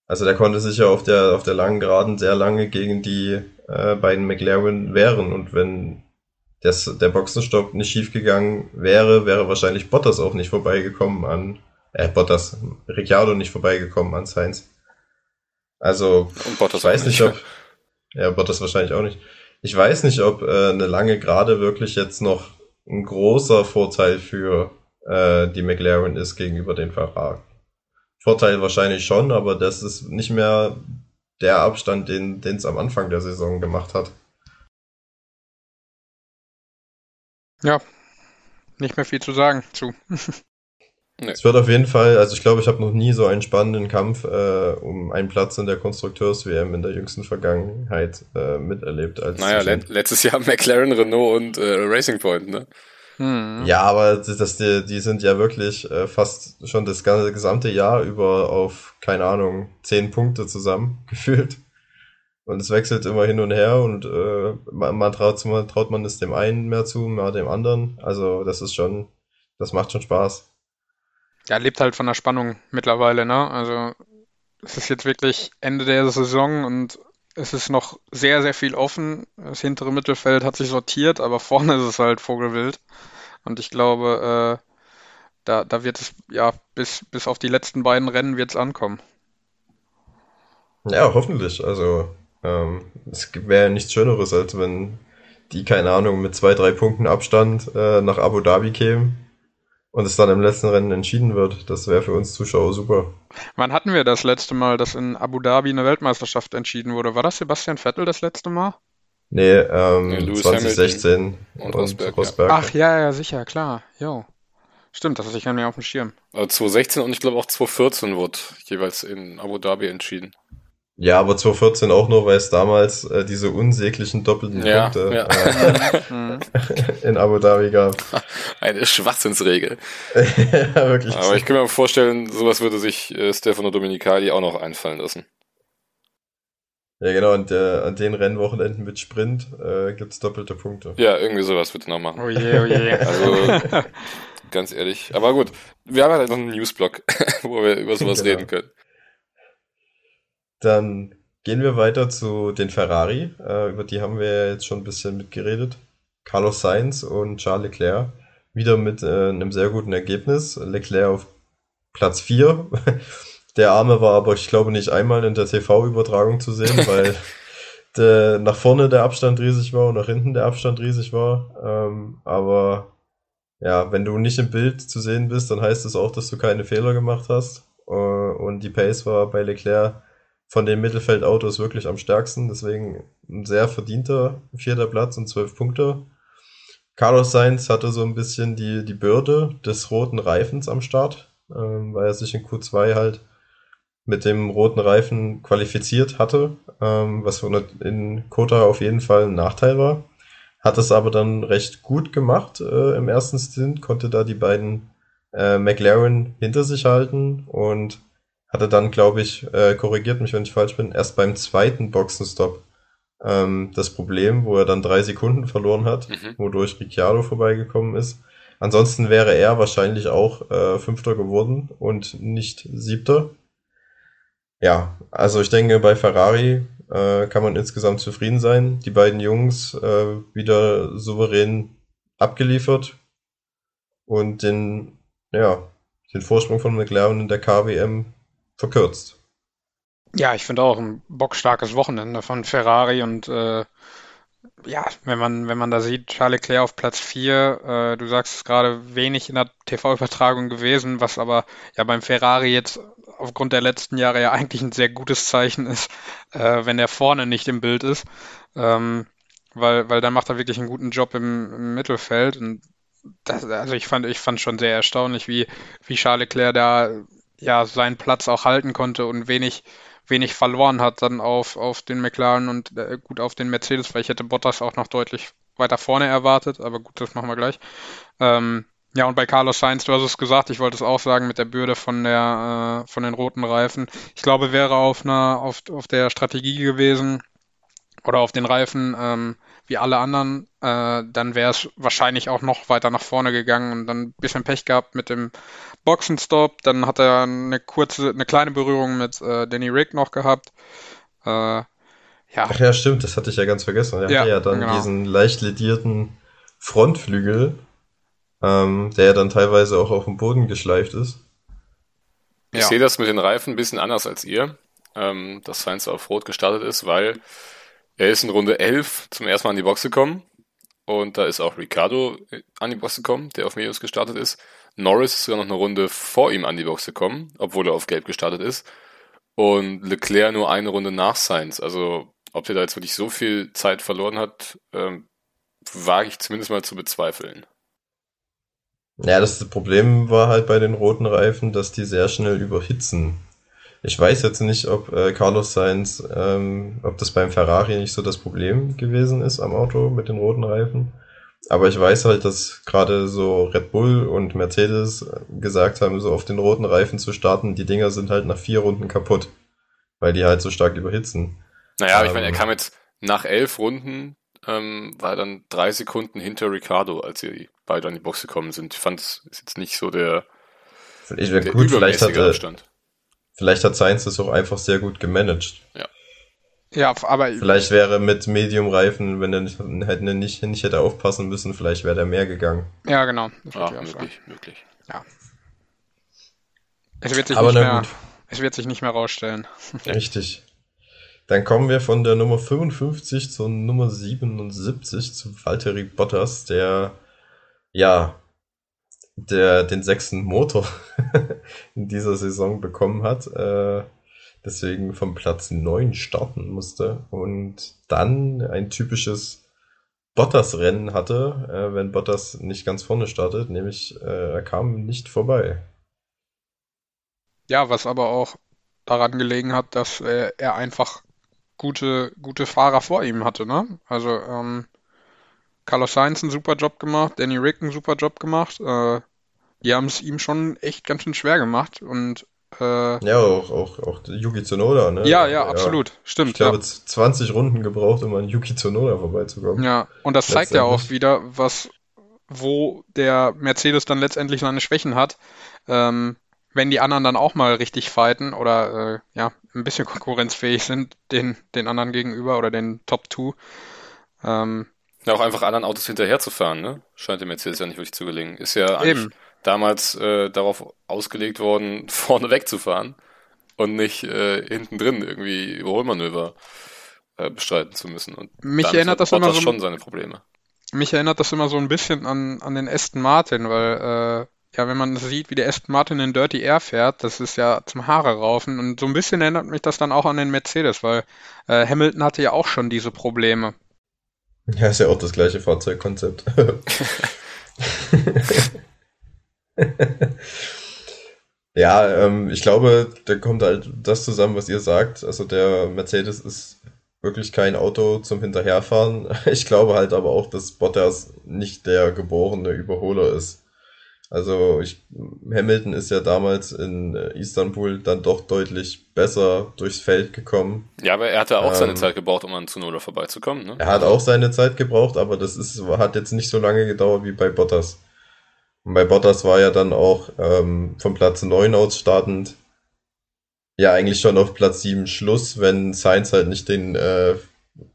Also der konnte sich ja auf der, auf der langen Geraden sehr lange gegen die äh, beiden McLaren wehren und wenn das, der Boxenstopp nicht schief gegangen wäre, wäre wahrscheinlich Bottas auch nicht vorbeigekommen an äh, Bottas, Ricciardo nicht vorbeigekommen an Sainz. Also, ich weiß nicht, ob, ja, Bottas wahrscheinlich auch nicht. Ich weiß nicht, ob äh, eine lange Gerade wirklich jetzt noch ein großer Vorteil für äh, die McLaren ist gegenüber den Ferrari. Vorteil wahrscheinlich schon, aber das ist nicht mehr der Abstand, den es am Anfang der Saison gemacht hat. Ja, nicht mehr viel zu sagen zu. Es wird auf jeden Fall, also ich glaube, ich habe noch nie so einen spannenden Kampf äh, um einen Platz in der Konstrukteurs-WM in der jüngsten Vergangenheit äh, miterlebt. Als Naja, let letztes Jahr McLaren, Renault und äh, Racing Point, ne? Hm. Ja, aber das, das, die, die sind ja wirklich äh, fast schon das ganze gesamte Jahr über auf, keine Ahnung, zehn Punkte zusammen gefühlt. Und es wechselt immer hin und her und äh, man, man traut, man traut man es dem einen mehr zu, mehr dem anderen. Also das ist schon, das macht schon Spaß. Ja, lebt halt von der Spannung mittlerweile, ne? Also es ist jetzt wirklich Ende der Saison und es ist noch sehr, sehr viel offen. Das hintere Mittelfeld hat sich sortiert, aber vorne ist es halt vogelwild. Und ich glaube, äh, da, da wird es, ja, bis, bis auf die letzten beiden Rennen wird es ankommen. Ja, hoffentlich. Also ähm, es wäre ja nichts Schöneres, als wenn die, keine Ahnung, mit zwei, drei Punkten Abstand äh, nach Abu Dhabi kämen und es dann im letzten Rennen entschieden wird. Das wäre für uns Zuschauer super. Wann hatten wir das letzte Mal, dass in Abu Dhabi eine Weltmeisterschaft entschieden wurde? War das Sebastian Vettel das letzte Mal? Nee, ähm, Nee, Lewis 2016 und Rosberg, ja. Rosberg. Ach ja, ja, sicher, klar. Jo. Stimmt, das hatte ich gar nicht auf dem Schirm. Also 2016 und ich glaube auch 2014 wurde jeweils in Abu Dhabi entschieden. Ja, aber 2014 auch nur, weil es damals äh, diese unsäglichen doppelten Ja, Punkte ja. Äh, in Abu Dhabi gab. Eine Schwachsinnsregel. ja, wirklich. Aber ich kann mir vorstellen, sowas würde sich äh, Stefano Domenicali auch noch einfallen lassen. Ja, genau, und äh, an den Rennwochenenden mit Sprint äh, gibt's doppelte Punkte. Ja, irgendwie sowas wird er noch machen. Oh je, oh je. Also, ganz ehrlich. Aber gut, wir haben halt noch einen Newsblock, wo wir über sowas Genau. reden können. Dann gehen wir weiter zu den Ferrari. Äh, über die haben wir ja jetzt schon ein bisschen mitgeredet. Carlos Sainz und Charles Leclerc wieder mit äh, einem sehr guten Ergebnis. Leclerc auf Platz 4. Der Arme war aber, ich glaube, nicht einmal in der TV-Übertragung zu sehen, weil der, nach vorne der Abstand riesig war und nach hinten der Abstand riesig war. Ähm, aber ja, wenn du nicht im Bild zu sehen bist, dann heißt es auch, dass du keine Fehler gemacht hast. Äh, und die Pace war bei Leclerc von den Mittelfeldautos wirklich am stärksten. Deswegen ein sehr verdienter vierter Platz und zwölf Punkte. Carlos Sainz hatte so ein bisschen die, die Bürde des roten Reifens am Start, ähm, weil er sich in Q2 halt mit dem roten Reifen qualifiziert hatte, ähm, was in Kota auf jeden Fall ein Nachteil war. Hat es aber dann recht gut gemacht äh, im ersten Stint, konnte da die beiden äh, McLaren hinter sich halten und hatte dann, glaube ich, äh, korrigiert mich, wenn ich falsch bin, erst beim zweiten Boxenstopp ähm, das Problem, wo er dann drei Sekunden verloren hat, Mhm. wodurch Ricciardo vorbeigekommen ist. Ansonsten wäre er wahrscheinlich auch äh, Fünfter geworden und nicht Siebter. Ja, also ich denke, bei Ferrari äh, kann man insgesamt zufrieden sein. Die beiden Jungs äh, wieder souverän abgeliefert und den, ja, den Vorsprung von McLaren in der KWM verkürzt. Ja, ich finde auch ein bockstarkes Wochenende von Ferrari und äh, ja, wenn man, wenn man da sieht, Charles Leclerc auf Platz 4, äh, du sagst es gerade, wenig in der TV-Übertragung gewesen, was aber ja beim Ferrari jetzt aufgrund der letzten Jahre ja eigentlich ein sehr gutes Zeichen ist, äh, wenn der vorne nicht im Bild ist, ähm, weil, weil dann macht er wirklich einen guten Job im, im Mittelfeld und das, also ich fand, ich fand schon sehr erstaunlich, wie, wie Charles Leclerc da ja seinen Platz auch halten konnte und wenig, wenig verloren hat dann auf, auf den McLaren und äh, gut auf den Mercedes, weil ich hätte Bottas auch noch deutlich weiter vorne erwartet, aber gut, das machen wir gleich. Ähm, ja, und bei Carlos Sainz, du hast es gesagt, ich wollte es auch sagen, mit der Bürde von der, äh, von den roten Reifen. Ich glaube, wäre auf einer, auf, auf der Strategie gewesen oder auf den Reifen, ähm, wie alle anderen, äh, dann wäre es wahrscheinlich auch noch weiter nach vorne gegangen und dann ein bisschen Pech gehabt mit dem Boxenstopp. Dann hat er eine kurze, eine kleine Berührung mit äh, Danny Rick noch gehabt. Äh, ja, Ach ja, stimmt, das hatte ich ja ganz vergessen. Er Ja, hatte ja dann genau. diesen leicht ledierten Frontflügel, ähm, der ja dann teilweise auch auf dem Boden geschleift ist. Ich Ja. sehe das mit den Reifen ein bisschen anders als ihr, ähm, dass Sainz auf Rot gestartet ist, weil er ist in Runde 11 zum ersten Mal an die Box gekommen und da ist auch Ricardo an die Box gekommen, der auf Mediums gestartet ist. Norris ist sogar noch eine Runde vor ihm an die Box gekommen, obwohl er auf Gelb gestartet ist. Und Leclerc nur eine Runde nach Sainz. Also ob der da jetzt wirklich so viel Zeit verloren hat, ähm, wage ich zumindest mal zu bezweifeln. Ja, das Problem war halt bei den roten Reifen, dass die sehr schnell überhitzen. Ich weiß jetzt nicht, ob äh, Carlos Sainz, ähm, ob das beim Ferrari nicht so das Problem gewesen ist am Auto mit den roten Reifen. Aber ich weiß halt, dass gerade so Red Bull und Mercedes gesagt haben, so auf den roten Reifen zu starten, die Dinger sind halt nach vier Runden kaputt, weil die halt so stark überhitzen. Naja, aber ich meine, er Ähm. kam jetzt nach elf Runden, ähm, war dann drei Sekunden hinter Ricardo, als sie beide an die Box gekommen sind. Ich fand, es ist jetzt nicht so der, Ich, der gut, vielleicht hat, übermäßige äh, Abstand. vielleicht hat Sainz das auch einfach sehr gut gemanagt. Ja, aber Vielleicht wäre mit Medium-Reifen, wenn er nicht, hätte, nicht, nicht hätte aufpassen müssen, vielleicht wäre der mehr gegangen. ja, genau. Das Ja, sagen. möglich, möglich. Es wird sich Aber nicht mehr, gut. es wird sich nicht mehr rausstellen. Richtig. Dann kommen wir von der Nummer 55 zur Nummer 77 zu Valtteri Bottas, der ja der den sechsten Motor in dieser Saison bekommen hat, äh, deswegen vom Platz 9 starten musste und dann ein typisches Bottas-Rennen hatte, äh, wenn Bottas nicht ganz vorne startet, nämlich äh, er kam nicht vorbei. Ja, was aber auch daran gelegen hat, dass äh, er einfach gute, gute Fahrer vor ihm hatte, ne? Also, ähm, Carlos Sainz einen super Job gemacht, Danny Rick einen super Job gemacht. Äh, die haben es ihm schon echt ganz schön schwer gemacht und äh, Ja, auch, auch, auch Yuki Tsunoda, ne? ja, ja, absolut. Ich Stimmt, glaube, ja. 20 Runden gebraucht, um an Yuki Tsunoda vorbeizukommen. Ja, und das zeigt ja auch wieder, was, wo der Mercedes dann letztendlich seine Schwächen hat. Ähm, wenn die anderen dann auch mal richtig fighten oder äh, ja, ein bisschen konkurrenzfähig sind den, den anderen gegenüber oder den Top 2. Ähm, Ja, auch einfach anderen Autos hinterher zu fahren, ne? Scheint dem Mercedes ja nicht wirklich zu gelingen. Ist ja eigentlich eben. Damals äh, darauf ausgelegt worden, vorne wegzufahren und nicht äh, hinten drin irgendwie Überholmanöver äh, bestreiten zu müssen. Und Mich erinnert hat das immer so, schon seine Probleme. mich erinnert das immer so ein bisschen an, an den Aston Martin, weil äh, ja, wenn man sieht, wie der Aston Martin in Dirty Air fährt, das ist ja zum Haare raufen und so ein bisschen erinnert mich das dann auch an den Mercedes, weil äh, Hamilton hatte ja auch schon diese Probleme. Ja, ist ja auch das gleiche Fahrzeugkonzept. ja, ähm, ich glaube, da kommt halt das zusammen, was ihr sagt. Also der Mercedes ist wirklich kein Auto zum Hinterherfahren. Ich glaube halt aber auch, dass Bottas nicht der geborene Überholer ist. Also ich, Hamilton ist ja damals in Istanbul dann doch deutlich besser durchs Feld gekommen. Ja, aber er hatte auch seine Ähm, Zeit gebraucht, um an Zunoda vorbeizukommen, ne? Er hat auch seine Zeit gebraucht, aber das ist, hat jetzt nicht so lange gedauert wie bei Bottas. Und bei Bottas war ja dann auch ähm, vom Platz 9 aus startend ja eigentlich schon auf Platz 7 Schluss, wenn Sainz halt nicht den äh,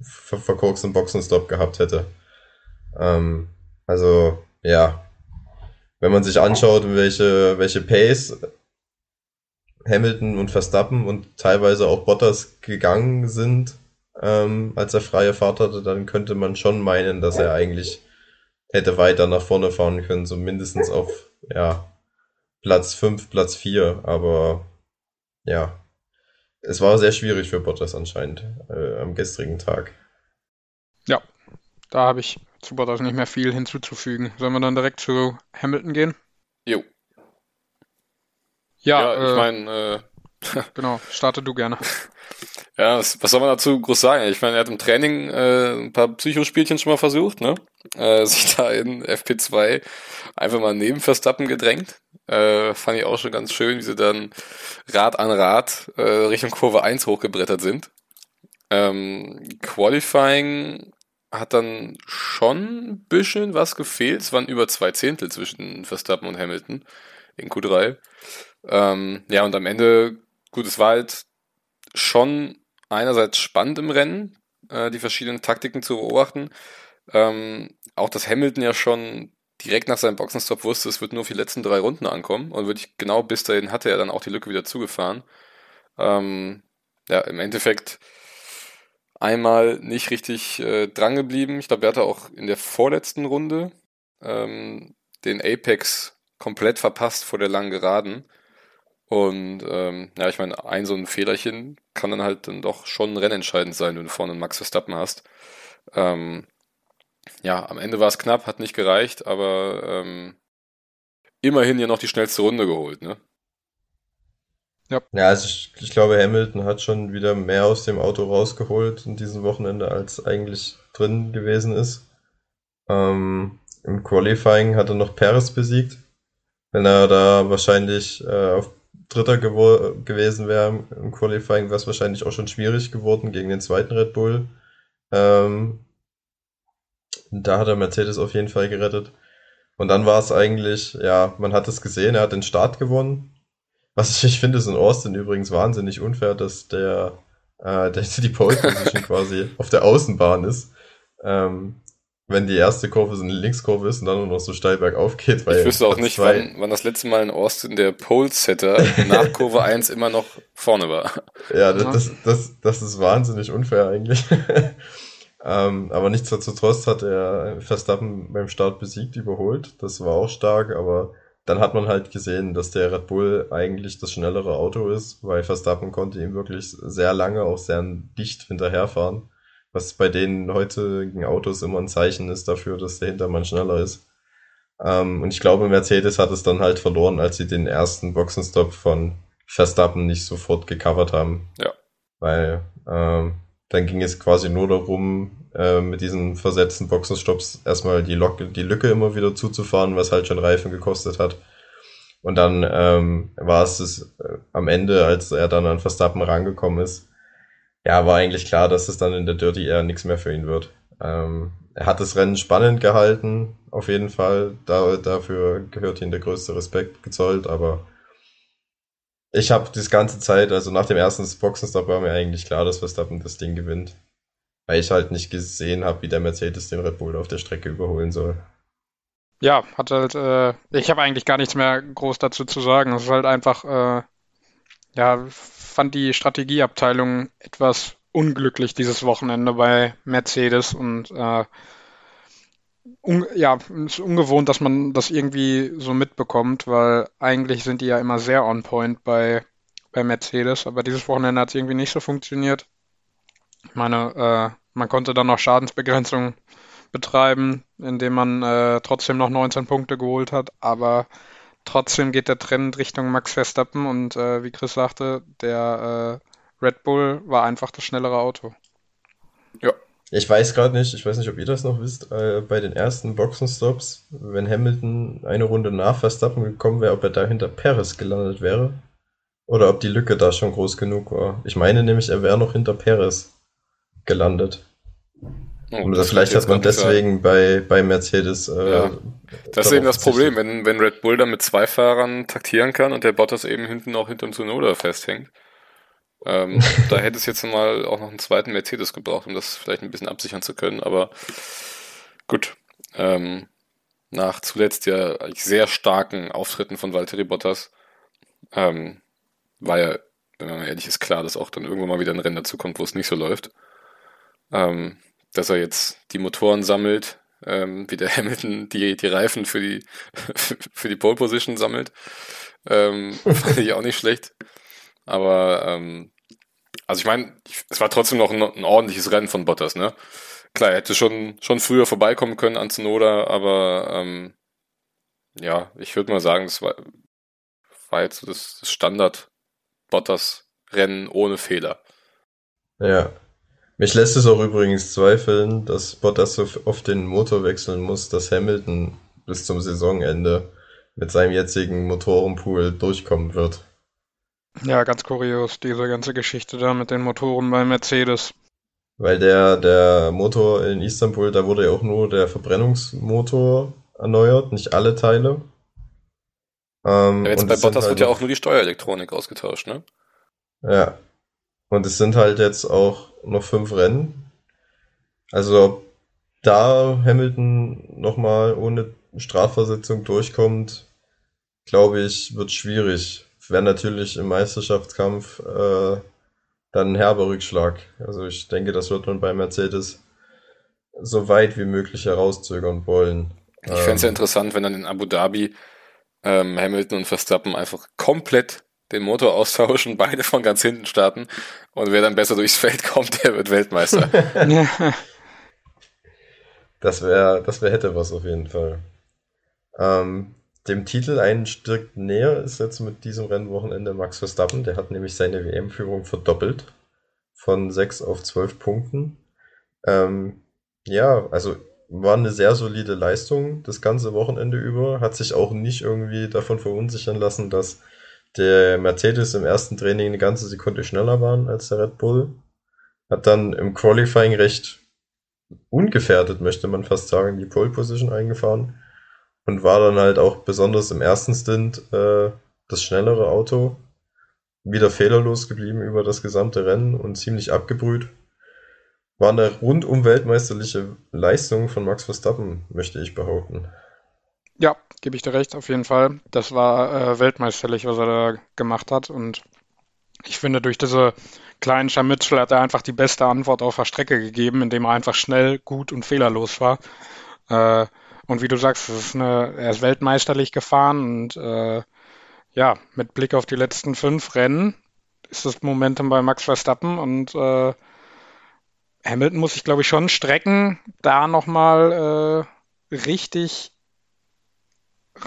ver verkorksten Boxenstopp gehabt hätte. Ähm, also, ja. Wenn man sich anschaut, welche, welche Pace Hamilton und Verstappen und teilweise auch Bottas gegangen sind, ähm, als er freie Fahrt hatte, dann könnte man schon meinen, dass er eigentlich hätte weiter nach vorne fahren können, so mindestens auf ja, Platz 5, Platz 4, aber ja, es war sehr schwierig für Bottas anscheinend äh, am gestrigen Tag. Da habe ich zu Bottas nicht mehr viel hinzuzufügen. Sollen wir dann direkt zu Hamilton gehen? Jo. Ja, Ja, ich äh, meine, äh, genau, starte du gerne. Ja, was, was soll man dazu groß sagen? Ich meine, er hat im Training äh, ein paar Psychospielchen schon mal versucht, ne? Äh, sich da in FP2 einfach mal neben Verstappen gedrängt. Äh, fand ich auch schon ganz schön, wie sie dann Rad an Rad äh, Richtung Kurve 1 hochgebrettert sind. Ähm, Qualifying hat dann schon ein bisschen was gefehlt. Es waren über zwei Zehntel zwischen Verstappen und Hamilton in Q3. Ähm, ja, und am Ende, gut, es war halt schon einerseits spannend im Rennen, äh, die verschiedenen Taktiken zu beobachten. Ähm, auch dass Hamilton ja schon direkt nach seinem Boxenstopp wusste, es wird nur auf die letzten drei Runden ankommen und wirklich genau bis dahin hatte er dann auch die Lücke wieder zugefahren. Ähm, ja, im Endeffekt einmal nicht richtig äh, drangeblieben. Ich glaube, er hatte auch in der vorletzten Runde ähm, den Apex komplett verpasst vor der langen Geraden. Und ähm, ja, ich meine, ein so ein Fehlerchen kann dann halt dann doch schon rennentscheidend sein, wenn du vorne einen Max Verstappen hast. Ähm, ja, am Ende war es knapp, hat nicht gereicht, aber ähm, immerhin ja noch die schnellste Runde geholt, ne? Ja. ja, also ich, ich glaube, Hamilton hat schon wieder mehr aus dem Auto rausgeholt in diesem Wochenende, als eigentlich drin gewesen ist. Ähm, Im Qualifying hat er noch Perez besiegt. Wenn er da wahrscheinlich äh, auf Dritter gewesen wäre im Qualifying, wäre es wahrscheinlich auch schon schwierig geworden gegen den zweiten Red Bull. Ähm, da hat er Mercedes auf jeden Fall gerettet. Und dann war es eigentlich, ja, man hat es gesehen, er hat den Start gewonnen. Was ich, finde, ist in Austin übrigens wahnsinnig unfair, dass der, äh, der die Pole Position quasi auf der Außenbahn ist. Ähm, wenn die erste Kurve so eine Linkskurve ist und dann nur noch so steil bergauf geht. Weil ich wüsste auch nicht, wann, wann das letzte Mal in Austin der Pole-Setter nach Kurve 1 immer noch vorne war. Ja, das, das, das, das ist wahnsinnig unfair eigentlich. ähm, aber nichtsdestotrotz hat er Verstappen beim Start besiegt, überholt. Das war auch stark, aber dann hat man halt gesehen, dass der Red Bull eigentlich das schnellere Auto ist, weil Verstappen konnte ihm wirklich sehr lange, auch sehr dicht hinterherfahren was bei den heutigen Autos immer ein Zeichen ist dafür, dass der Hintermann schneller ist. Ähm, und ich glaube, Mercedes hat es dann halt verloren, als sie den ersten Boxenstopp von Verstappen nicht sofort gecovert haben. Ja. Weil ähm, dann ging es quasi nur darum, äh, mit diesen versetzten Boxenstopps erstmal die, Lok die Lücke immer wieder zuzufahren, was halt schon Reifen gekostet hat. Und dann ähm, war es das, äh, am Ende, als er dann an Verstappen rangekommen ist, ja, war eigentlich klar, dass es dann in der Dirty eher nichts mehr für ihn wird. Ähm, er hat das Rennen spannend gehalten, auf jeden Fall. Da, dafür gehört ihm der größte Respekt gezollt, aber ich habe das ganze Zeit, also nach dem ersten Boxenstopp war mir eigentlich klar, dass Verstappen das Ding gewinnt. Weil ich halt nicht gesehen habe, wie der Mercedes den Red Bull auf der Strecke überholen soll. Ja, hat halt, äh, ich habe eigentlich gar nichts mehr groß dazu zu sagen. Es ist halt einfach, äh, ja, fand die Strategieabteilung etwas unglücklich dieses Wochenende bei Mercedes und äh, un, ja, es ist ungewohnt, dass man das irgendwie so mitbekommt, weil eigentlich sind die ja immer sehr on point bei, bei Mercedes, aber dieses Wochenende hat es irgendwie nicht so funktioniert. Ich meine, äh, man konnte dann noch Schadensbegrenzung betreiben, indem man äh, trotzdem noch 19 Punkte geholt hat, aber Trotzdem geht der Trend Richtung Max Verstappen und äh, wie Chris sagte, der äh, Red Bull war einfach das schnellere Auto. Ja. Ich weiß gerade nicht, ich weiß nicht, ob ihr das noch wisst, äh, bei den ersten Boxenstops, wenn Hamilton eine Runde nach Verstappen gekommen wäre, ob er da hinter Perez gelandet wäre. Oder ob die Lücke da schon groß genug war. Ich meine nämlich, er wäre noch hinter Perez gelandet. Oh, Oder vielleicht hat man deswegen bei, bei Mercedes. Äh, ja. Das ist eben das Problem, wenn, wenn Red Bull dann mit zwei Fahrern taktieren kann und der Bottas eben hinten auch hinterm Tsunoda festhängt. Ähm, da hätte es jetzt mal auch noch einen zweiten Mercedes gebraucht, um das vielleicht ein bisschen absichern zu können. Aber gut. Ähm, nach zuletzt ja eigentlich sehr starken Auftritten von Valtteri Bottas ähm, war ja, wenn man ehrlich ist, klar, dass auch dann irgendwann mal wieder ein Rennen dazu kommt, wo es nicht so läuft. Ähm, dass er jetzt die Motoren sammelt, ähm, wie der Hamilton die, die Reifen für die, für die Pole Position sammelt. Ähm, fand ich auch nicht schlecht. Aber, ähm, also ich meine, es war trotzdem noch ein, ein, ordentliches Rennen von Bottas, ne? Klar, er hätte schon, schon früher vorbeikommen können an Zunoda, aber ähm, ja, ich würde mal sagen, das war, war jetzt das Standard Bottas Rennen ohne Fehler. Ja, mich lässt es auch übrigens zweifeln, dass Bottas so oft den Motor wechseln muss, dass Hamilton bis zum Saisonende mit seinem jetzigen Motorenpool durchkommen wird. Ja, ganz kurios, diese ganze Geschichte da mit den Motoren bei Mercedes. Weil der, der Motor in Istanbul, da wurde ja auch nur der Verbrennungsmotor erneuert, nicht alle Teile. Ähm, ja, jetzt bei Bottas halt wird ja auch nur die Steuerelektronik ausgetauscht, ne? Ja. Und es sind halt jetzt auch noch fünf Rennen. Also ob da Hamilton nochmal ohne Strafversetzung durchkommt, glaube ich, wird schwierig. Wäre natürlich im Meisterschaftskampf äh, dann ein herber Rückschlag. Also ich denke, das wird man bei Mercedes so weit wie möglich herauszögern wollen. Ich fände es ja ähm, interessant, wenn dann in Abu Dhabi ähm, Hamilton und Verstappen einfach komplett den Motor austauschen, beide von ganz hinten starten und wer dann besser durchs Feld kommt, der wird Weltmeister. das wäre, das wäre hätte was auf jeden Fall. Ähm, dem Titel einen Stück näher ist jetzt mit diesem Rennwochenende Max Verstappen. Der hat nämlich seine WM-Führung verdoppelt von 6 auf 12 Punkten. Ähm, ja, also war eine sehr solide Leistung das ganze Wochenende über. Hat sich auch nicht irgendwie davon verunsichern lassen, dass der Mercedes im ersten Training eine ganze Sekunde schneller waren als der Red Bull. Hat dann im Qualifying recht ungefährdet, möchte man fast sagen, die Pole Position eingefahren und war dann halt auch besonders im ersten Stint äh, das schnellere Auto. Wieder fehlerlos geblieben über das gesamte Rennen und ziemlich abgebrüht. War eine rundum weltmeisterliche Leistung von Max Verstappen, möchte ich behaupten. Gebe ich dir recht, auf jeden Fall. Das war äh, weltmeisterlich, was er da gemacht hat. Und ich finde, durch diese kleinen Scharmützel hat er einfach die beste Antwort auf der Strecke gegeben, indem er einfach schnell, gut und fehlerlos war. Äh, und wie du sagst, ist eine, er ist weltmeisterlich gefahren und äh, ja, mit Blick auf die letzten fünf Rennen ist das Momentum bei Max Verstappen und äh, Hamilton muss sich, glaube ich, schon strecken, da nochmal äh, richtig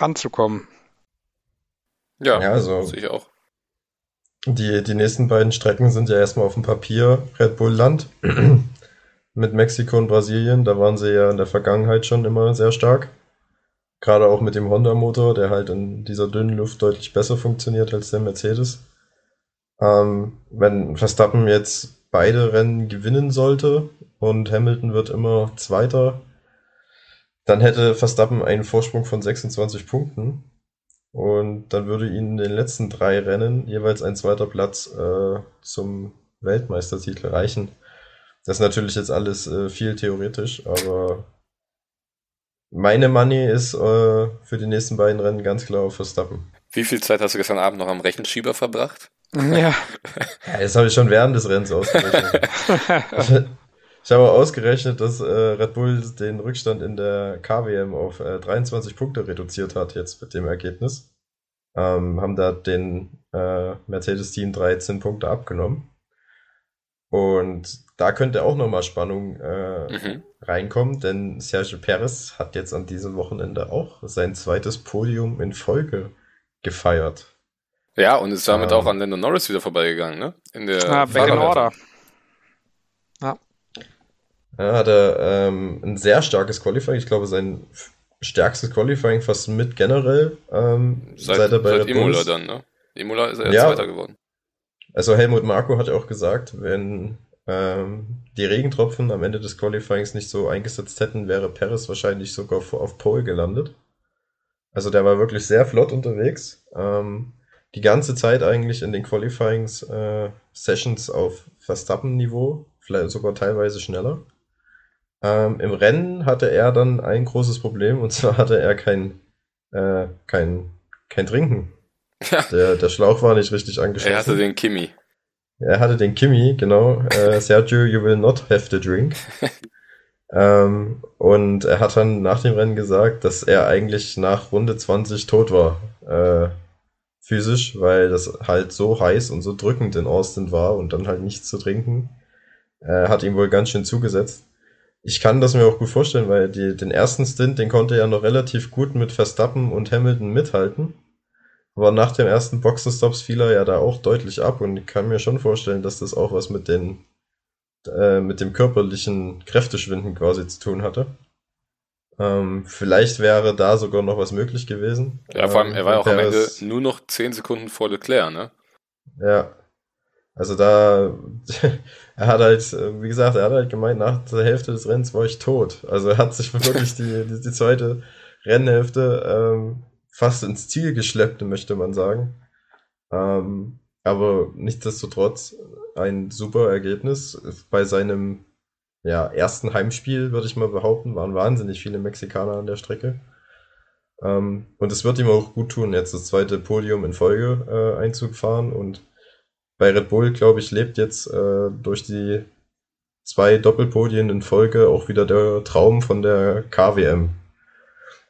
ranzukommen. Ja, ja also sehe ich auch. Die, die nächsten beiden Strecken sind ja erstmal auf dem Papier Red Bull Land mit Mexiko und Brasilien. Da waren sie ja in der Vergangenheit schon immer sehr stark. Gerade auch mit dem Honda-Motor, der halt in dieser dünnen Luft deutlich besser funktioniert als der Mercedes. Ähm, wenn Verstappen jetzt beide Rennen gewinnen sollte und Hamilton wird immer Zweiter, dann hätte Verstappen einen Vorsprung von 26 Punkten und dann würde ihnen in den letzten drei Rennen jeweils ein zweiter Platz äh, zum Weltmeistertitel reichen. Das ist natürlich jetzt alles äh, viel theoretisch, aber meine Money ist äh, für die nächsten beiden Rennen ganz klar auf Verstappen. Wie viel Zeit hast du gestern Abend noch am Rechenschieber verbracht? Ja. ja das habe ich schon während des Rennens ausgerechnet. Ich habe ausgerechnet, dass äh, Red Bull den Rückstand in der KWM auf äh, 23 Punkte reduziert hat, jetzt mit dem Ergebnis. Ähm, haben da den äh, Mercedes-Team 13 Punkte abgenommen. Und da könnte auch nochmal Spannung äh, mhm. reinkommen, denn Sergio Perez hat jetzt an diesem Wochenende auch sein zweites Podium in Folge gefeiert. Ja, und ist damit ähm, auch an Lando Norris wieder vorbeigegangen, ne? In der ah, Back in Order. Er hatte ähm, ein sehr starkes Qualifying. Ich glaube, sein stärkstes Qualifying fast mit generell. Ähm, seit, seit er bei seit Imola dann, ne? Imola ist er ja, Zweiter geworden. Also Helmut Marko hat ja auch gesagt, wenn ähm, die Regentropfen am Ende des Qualifyings nicht so eingesetzt hätten, wäre Perez wahrscheinlich sogar auf Pole gelandet. Also der war wirklich sehr flott unterwegs. Ähm, die ganze Zeit eigentlich in den Qualifyings äh, Sessions auf Verstappen-Niveau, vielleicht sogar teilweise schneller. Ähm, Im Rennen hatte er dann ein großes Problem und zwar hatte er kein, äh, kein, kein Trinken. Ja. Der, der Schlauch war nicht richtig angeschlossen. Er hatte den Kimi. Er hatte den Kimi, genau. Äh, Sergio, you will not have the drink. ähm, und er hat dann nach dem Rennen gesagt, dass er eigentlich nach Runde 20 tot war. Äh, physisch, weil das halt so heiß und so drückend in Austin war und dann halt nichts zu trinken. Äh, hat ihm wohl ganz schön zugesetzt. Ich kann das mir auch gut vorstellen, weil die, den ersten Stint, den konnte er noch relativ gut mit Verstappen und Hamilton mithalten. Aber nach dem ersten Boxenstops fiel er ja da auch deutlich ab und ich kann mir schon vorstellen, dass das auch was mit den äh, mit dem körperlichen Kräfteschwinden quasi zu tun hatte. Ähm, vielleicht wäre da sogar noch was möglich gewesen. Ja, vor allem, er war ja auch am Ende nur noch 10 Sekunden vor Leclerc, ne? Ja, also da, er hat halt, wie gesagt, er hat halt gemeint, nach der Hälfte des Rennens war ich tot. Also er hat sich wirklich die, die, die zweite Rennhälfte ähm, fast ins Ziel geschleppt, möchte man sagen. Ähm, aber nichtsdestotrotz ein super Ergebnis. Bei seinem ja, ersten Heimspiel, würde ich mal behaupten, waren wahnsinnig viele Mexikaner an der Strecke. Ähm, und es wird ihm auch gut tun, jetzt das zweite Podium in Folge äh, einzufahren. Und bei Red Bull, glaube ich, lebt jetzt äh, durch die zwei Doppelpodien in Folge auch wieder der Traum von der KWM.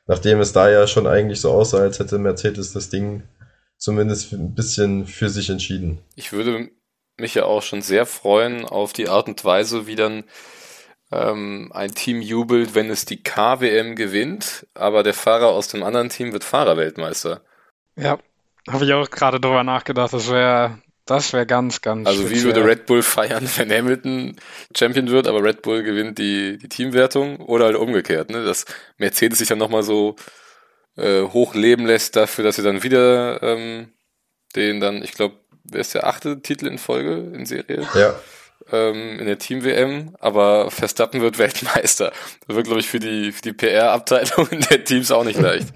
Nachdem es da ja schon eigentlich so aussah, als hätte Mercedes das Ding zumindest ein bisschen für sich entschieden. Ich würde mich ja auch schon sehr freuen auf die Art und Weise, wie dann ähm, ein Team jubelt, wenn es die KWM gewinnt, aber der Fahrer aus dem anderen Team wird Fahrerweltmeister. Ja, habe ich auch gerade drüber nachgedacht. Das wäre das wäre ganz, ganz Also wie würde Red Bull feiern, wenn Hamilton Champion wird, aber Red Bull gewinnt die, die Teamwertung oder halt umgekehrt, ne? Dass Mercedes sich dann nochmal so äh, hochleben lässt dafür, dass sie dann wieder ähm, den dann, ich glaube, wer ist der achte Titel in Folge in Serie? Ja. Ähm, in der Team-WM, aber Verstappen wird Weltmeister. Das wird, glaube ich, für die, für die PR-Abteilung der Teams auch nicht leicht.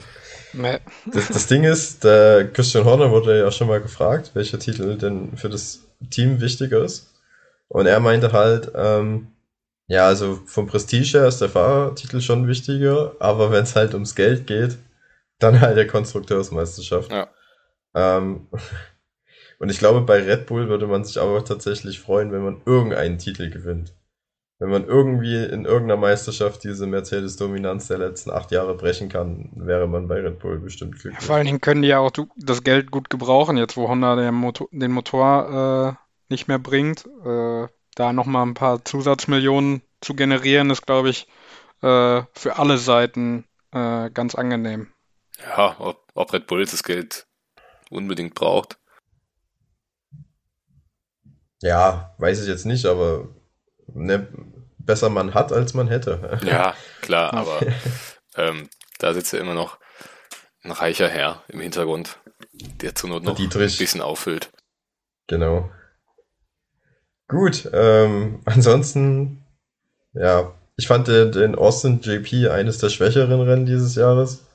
Nee. Das, das, Ding ist, der Christian Horner wurde ja schon mal gefragt, welcher Titel denn für das Team wichtiger ist. Und er meinte halt, ähm, ja, also vom Prestige her ist der Fahrertitel schon wichtiger, aber wenn es halt ums Geld geht, dann halt der Konstrukteursmeisterschaft. Ja. Ähm, und ich glaube, bei Red Bull würde man sich aber tatsächlich freuen, wenn man irgendeinen Titel gewinnt wenn man irgendwie in irgendeiner Meisterschaft diese Mercedes-Dominanz der letzten acht Jahre brechen kann, wäre man bei Red Bull bestimmt glücklich. Vor allen Dingen können die ja auch das Geld gut gebrauchen, jetzt wo Honda den Motor, den Motor äh, nicht mehr bringt. Äh, da nochmal ein paar Zusatzmillionen zu generieren, ist, glaube ich, äh, für alle Seiten äh, ganz angenehm. Ja, ob, ob Red Bull das Geld unbedingt braucht. Ja, weiß ich jetzt nicht, aber ne, besser man hat, als man hätte. Ja, klar, aber ähm, da sitzt ja immer noch ein reicher Herr im Hintergrund, der zur Not noch Dietrich. ein bisschen auffüllt. Genau. Gut, ähm, ansonsten, ja, ich fand den, Austin JP eines der schwächeren Rennen dieses Jahres.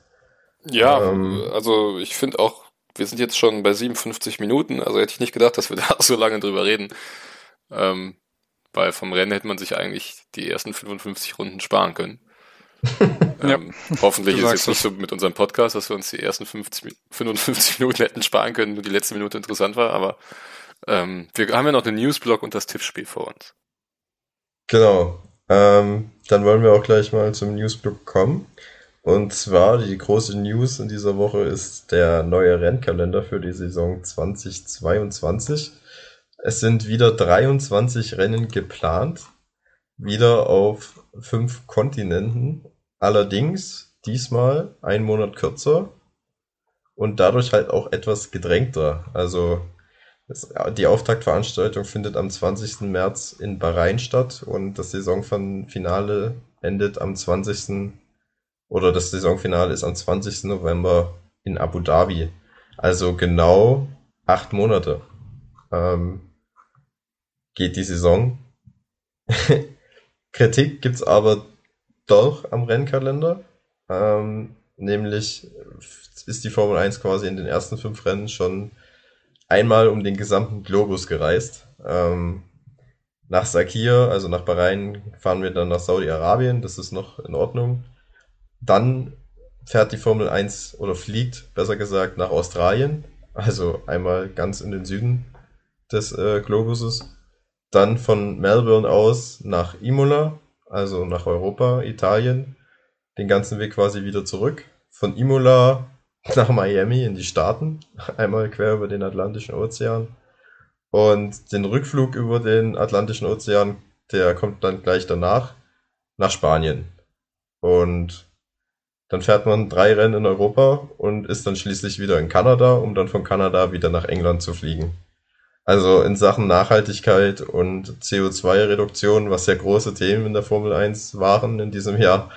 Ja, ähm, also ich finde auch, wir sind jetzt schon bei 57 Minuten, also hätte ich nicht gedacht, dass wir da so lange drüber reden. Ähm, weil vom Rennen hätte man sich eigentlich die ersten 55 Runden sparen können. ähm, ja. Hoffentlich ist es jetzt so mit unserem Podcast, dass wir uns die ersten 50, 55 Minuten hätten sparen können, nur die letzte Minute interessant war, aber ähm, wir haben ja noch den Newsblock und das Tippspiel vor uns. Genau. Ähm, dann wollen wir auch gleich mal zum Newsblock kommen. Und zwar die große News in dieser Woche ist der neue Rennkalender für die Saison 2022. Es sind wieder 23 Rennen geplant, wieder auf fünf Kontinenten. Allerdings diesmal ein Monat kürzer und dadurch halt auch etwas gedrängter. Also die Auftaktveranstaltung findet am 20. März in Bahrain statt und das Saisonfinale endet am 20. oder das Saisonfinale ist am 20. November in Abu Dhabi. Also genau acht Monate. Ähm, geht die Saison. Kritik gibt's aber doch am Rennkalender. Ähm, nämlich ist die Formel 1 quasi in den ersten fünf Rennen schon einmal um den gesamten Globus gereist. Ähm, nach Sakir, also nach Bahrain, fahren wir dann nach Saudi-Arabien, das ist noch in Ordnung. Dann fährt die Formel 1 oder fliegt, besser gesagt, nach Australien, also einmal ganz in den Süden des äh, Globuses. Dann von Melbourne aus nach Imola, also nach Europa, Italien. Den ganzen Weg quasi wieder zurück. Von Imola nach Miami in die Staaten, einmal quer über den Atlantischen Ozean. Und den Rückflug über den Atlantischen Ozean, der kommt dann gleich danach nach Spanien. Und dann fährt man drei Rennen in Europa und ist dann schließlich wieder in Kanada, um dann von Kanada wieder nach England zu fliegen. Also in Sachen Nachhaltigkeit und CO2-Reduktion, was ja große Themen in der Formel 1 waren in diesem Jahr,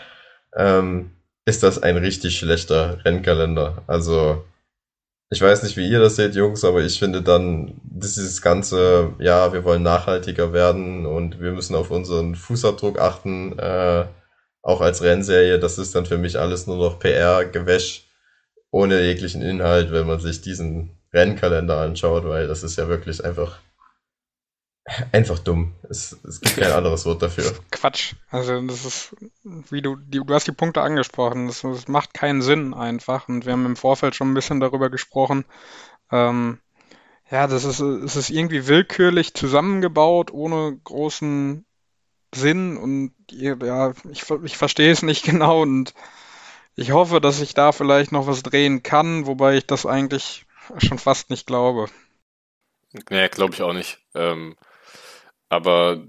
ähm, ist das ein richtig schlechter Rennkalender. Also ich weiß nicht, wie ihr das seht, Jungs, aber ich finde dann dieses ganze, ja, wir wollen nachhaltiger werden und wir müssen auf unseren Fußabdruck achten, äh, auch als Rennserie, das ist dann für mich alles nur noch PR-Gewäsch ohne jeglichen Inhalt, wenn man sich diesen Rennkalender anschaut, weil das ist ja wirklich einfach einfach dumm. Es, es gibt kein anderes Wort dafür. Quatsch. Also das ist, wie du, die, du hast die Punkte angesprochen. Das, das macht keinen Sinn einfach. Und wir haben im Vorfeld schon ein bisschen darüber gesprochen. Ähm, ja, das ist, es ist irgendwie willkürlich zusammengebaut, ohne großen Sinn. Und ja, ich, ich verstehe es nicht genau. Und ich hoffe, dass ich da vielleicht noch was drehen kann, wobei ich das eigentlich schon fast nicht glaube. Nee, glaube ich auch nicht. Ähm, aber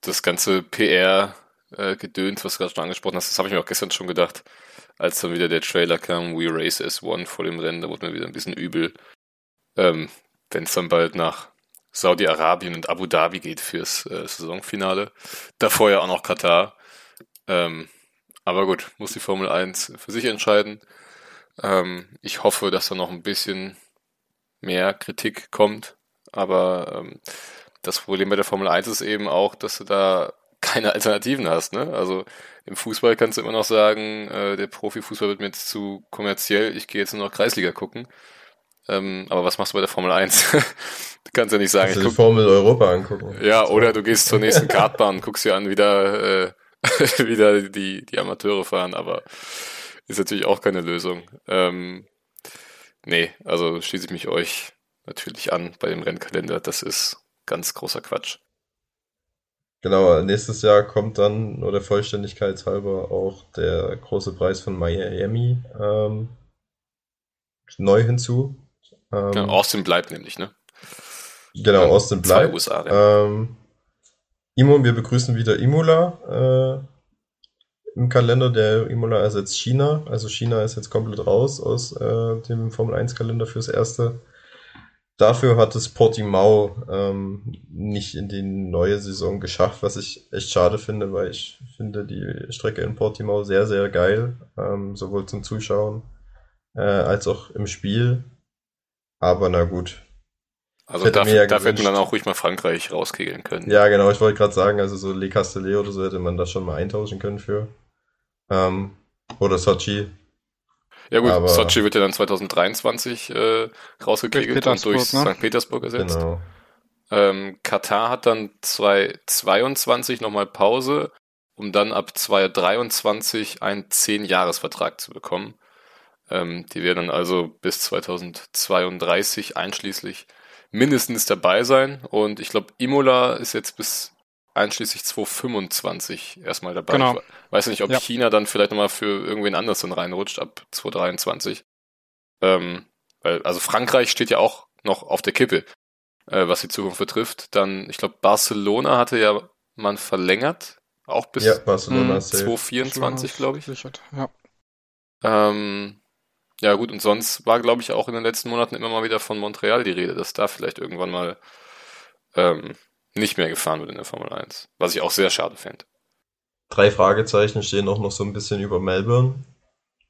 das ganze PR-Gedöns, äh, was du gerade schon angesprochen hast, das habe ich mir auch gestern schon gedacht, als dann wieder der Trailer kam, We Race S1 vor dem Rennen, da wurde mir wieder ein bisschen übel. Ähm, Wenn es dann bald nach Saudi-Arabien und Abu Dhabi geht fürs äh, Saisonfinale. Davor ja auch noch Katar. Ähm, aber gut, muss die Formel 1 für sich entscheiden. Ähm, ich hoffe, dass da noch ein bisschen mehr Kritik kommt. Aber ähm, das Problem bei der Formel 1 ist eben auch, dass du da keine Alternativen hast. Ne? Also im Fußball kannst du immer noch sagen, äh, der Profifußball wird mir jetzt zu kommerziell, ich gehe jetzt nur noch Kreisliga gucken. Ähm, aber was machst du bei der Formel 1? du kannst ja nicht sagen, ich guck, Formel Europa angucken. Ja, oder du gehst zur nächsten Kartbahn, guckst dir an, wieder, äh, wieder die, die Amateure fahren, aber ist natürlich auch keine Lösung. Ähm, nee, also schließe ich mich euch natürlich an bei dem Rennkalender. Das ist ganz großer Quatsch. Genau, nächstes Jahr kommt dann nur der Vollständigkeit halber auch der große Preis von Miami ähm, neu hinzu. Ähm, ja, Austin bleibt nämlich, ne? Genau, Austin bleibt. Zwei USA, ja. ähm, Imo, wir begrüßen wieder Imola äh, im Kalender. Der Imola ersetzt China. Also China ist jetzt komplett raus aus äh, dem Formel 1 Kalender fürs erste Dafür hat es Portimao ähm, nicht in die neue Saison geschafft, was ich echt schade finde, weil ich finde die Strecke in Portimao sehr, sehr geil, ähm, sowohl zum Zuschauen äh, als auch im Spiel. Aber na gut. Also dafür, ja dafür hätten dann auch ruhig mal Frankreich rauskegeln können. Ja, genau, ich wollte gerade sagen, also so Le Castellet oder so hätte man das schon mal eintauschen können für. Ähm, oder Sochi, ja gut, Aber Sochi wird ja dann 2023 äh, rausgekegelt und durch ne? St. Petersburg ersetzt. Genau. Ähm, Katar hat dann 2022 nochmal Pause, um dann ab 2023 einen 10-Jahres-Vertrag zu bekommen. Ähm, die werden dann also bis 2032 einschließlich mindestens dabei sein. Und ich glaube, Imola ist jetzt bis einschließlich 2025 erstmal dabei. Genau. Ich weiß nicht, ob ja. China dann vielleicht nochmal für irgendwen anders dann reinrutscht ab 2023. Ähm, weil, also Frankreich steht ja auch noch auf der Kippe, äh, was die Zukunft betrifft. Dann, ich glaube, Barcelona hatte ja man verlängert, auch bis ja, Barcelona 2024, glaube ich. Ja. Ähm, ja gut, und sonst war, glaube ich, auch in den letzten Monaten immer mal wieder von Montreal die Rede, dass da vielleicht irgendwann mal ähm, nicht mehr gefahren wird in der Formel 1. Was ich auch sehr schade fände. Drei Fragezeichen stehen auch noch so ein bisschen über Melbourne.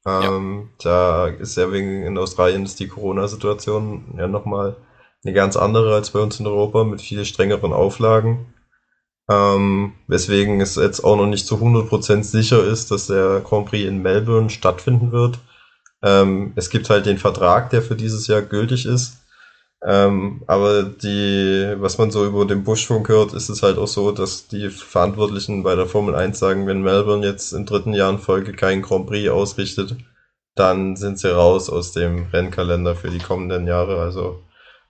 Ähm, ja. Da ist ja wegen in Australien ist die Corona-Situation ja nochmal eine ganz andere als bei uns in Europa mit viel strengeren Auflagen. Ähm, weswegen es jetzt auch noch nicht zu 100% sicher ist, dass der Grand Prix in Melbourne stattfinden wird. Ähm, es gibt halt den Vertrag, der für dieses Jahr gültig ist. Ähm, aber die, was man so über den Buschfunk hört, ist es halt auch so, dass die Verantwortlichen bei der Formel 1 sagen, wenn Melbourne jetzt im dritten Jahr in Folge keinen Grand Prix ausrichtet, dann sind sie raus aus dem Rennkalender für die kommenden Jahre. Also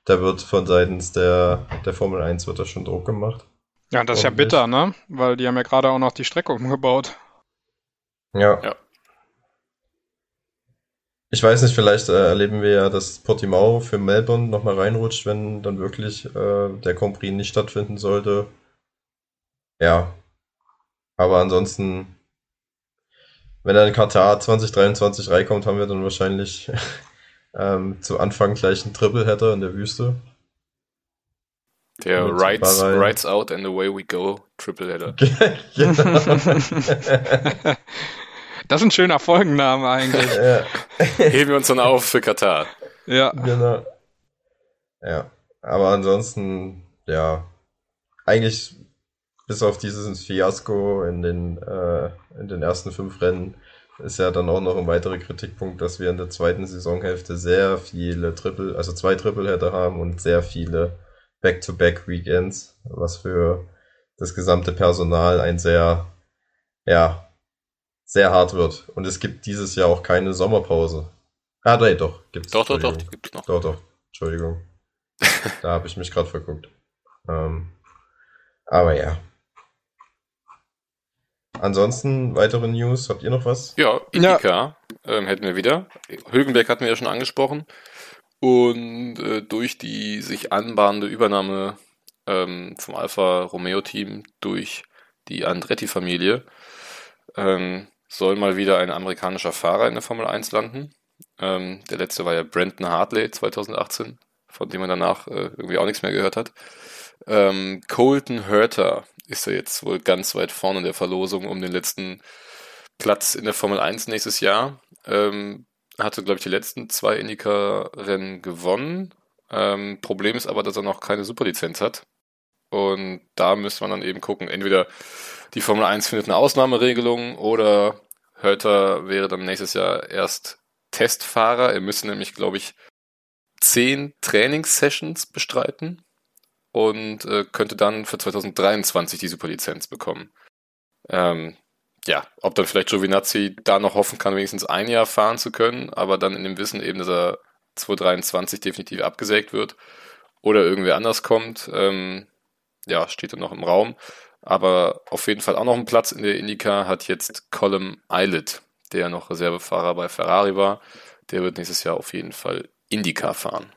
da wird von seitens der, der Formel 1 wird da schon Druck gemacht. Ja, das ist ja bitter, ne? Weil die haben ja gerade auch noch die Strecke umgebaut. Ja. ja. Ich weiß nicht, vielleicht äh, erleben wir ja, dass Portimao für Melbourne nochmal reinrutscht, wenn dann wirklich äh, der Prix nicht stattfinden sollte. Ja. Aber ansonsten, wenn dann Katar 2023 reinkommt, haben wir dann wahrscheinlich ähm, zu Anfang gleich einen Triple-Header in der Wüste. Der Rides, Rides Out and Away We Go Triple Header. genau. Das ist ein schöner Folgenname eigentlich. ja. Heben wir uns dann auf für Katar. Ja. Genau. Ja. Aber ansonsten, ja, eigentlich bis auf dieses Fiasko in den, äh, in den ersten fünf Rennen ist ja dann auch noch ein weiterer Kritikpunkt, dass wir in der zweiten Saisonhälfte sehr viele Triple, also zwei Triple-Header haben und sehr viele Back-to-Back-Weekends, was für das gesamte Personal ein sehr, ja, sehr hart wird. Und es gibt dieses Jahr auch keine Sommerpause. Ah, nee, doch, gibt's. Doch, doch, doch, die gibt's noch. Doch, doch, Entschuldigung. da habe ich mich gerade verguckt. Ähm, aber ja. Ansonsten weitere News, habt ihr noch was? Ja, Indica ähm, hätten wir wieder. Hülkenberg hatten wir ja schon angesprochen. Und äh, durch die sich anbahnende Übernahme ähm, vom Alfa Romeo Team durch die Andretti-Familie ähm, soll mal wieder ein amerikanischer Fahrer in der Formel 1 landen. Ähm, der letzte war ja Brandon Hartley 2018, von dem man danach äh, irgendwie auch nichts mehr gehört hat. Ähm, Colton Herter ist ja jetzt wohl ganz weit vorne in der Verlosung um den letzten Platz in der Formel 1 nächstes Jahr. Ähm, hatte, glaube ich, die letzten zwei Indica-Rennen gewonnen. Ähm, Problem ist aber, dass er noch keine Superlizenz hat. Und da müsste man dann eben gucken, entweder die Formel 1 findet eine Ausnahmeregelung oder Hörter wäre dann nächstes Jahr erst Testfahrer. Er müsste nämlich, glaube ich, zehn Trainingssessions bestreiten und äh, könnte dann für 2023 die Superlizenz bekommen. Ähm, ja, ob dann vielleicht Giovinazzi da noch hoffen kann, wenigstens ein Jahr fahren zu können, aber dann in dem Wissen eben, dass er 2023 definitiv abgesägt wird oder irgendwer anders kommt, ähm, ja, steht dann noch im Raum. Aber auf jeden Fall auch noch einen Platz in der Indica hat jetzt Colin Eilert, der noch Reservefahrer bei Ferrari war. Der wird nächstes Jahr auf jeden Fall Indica fahren.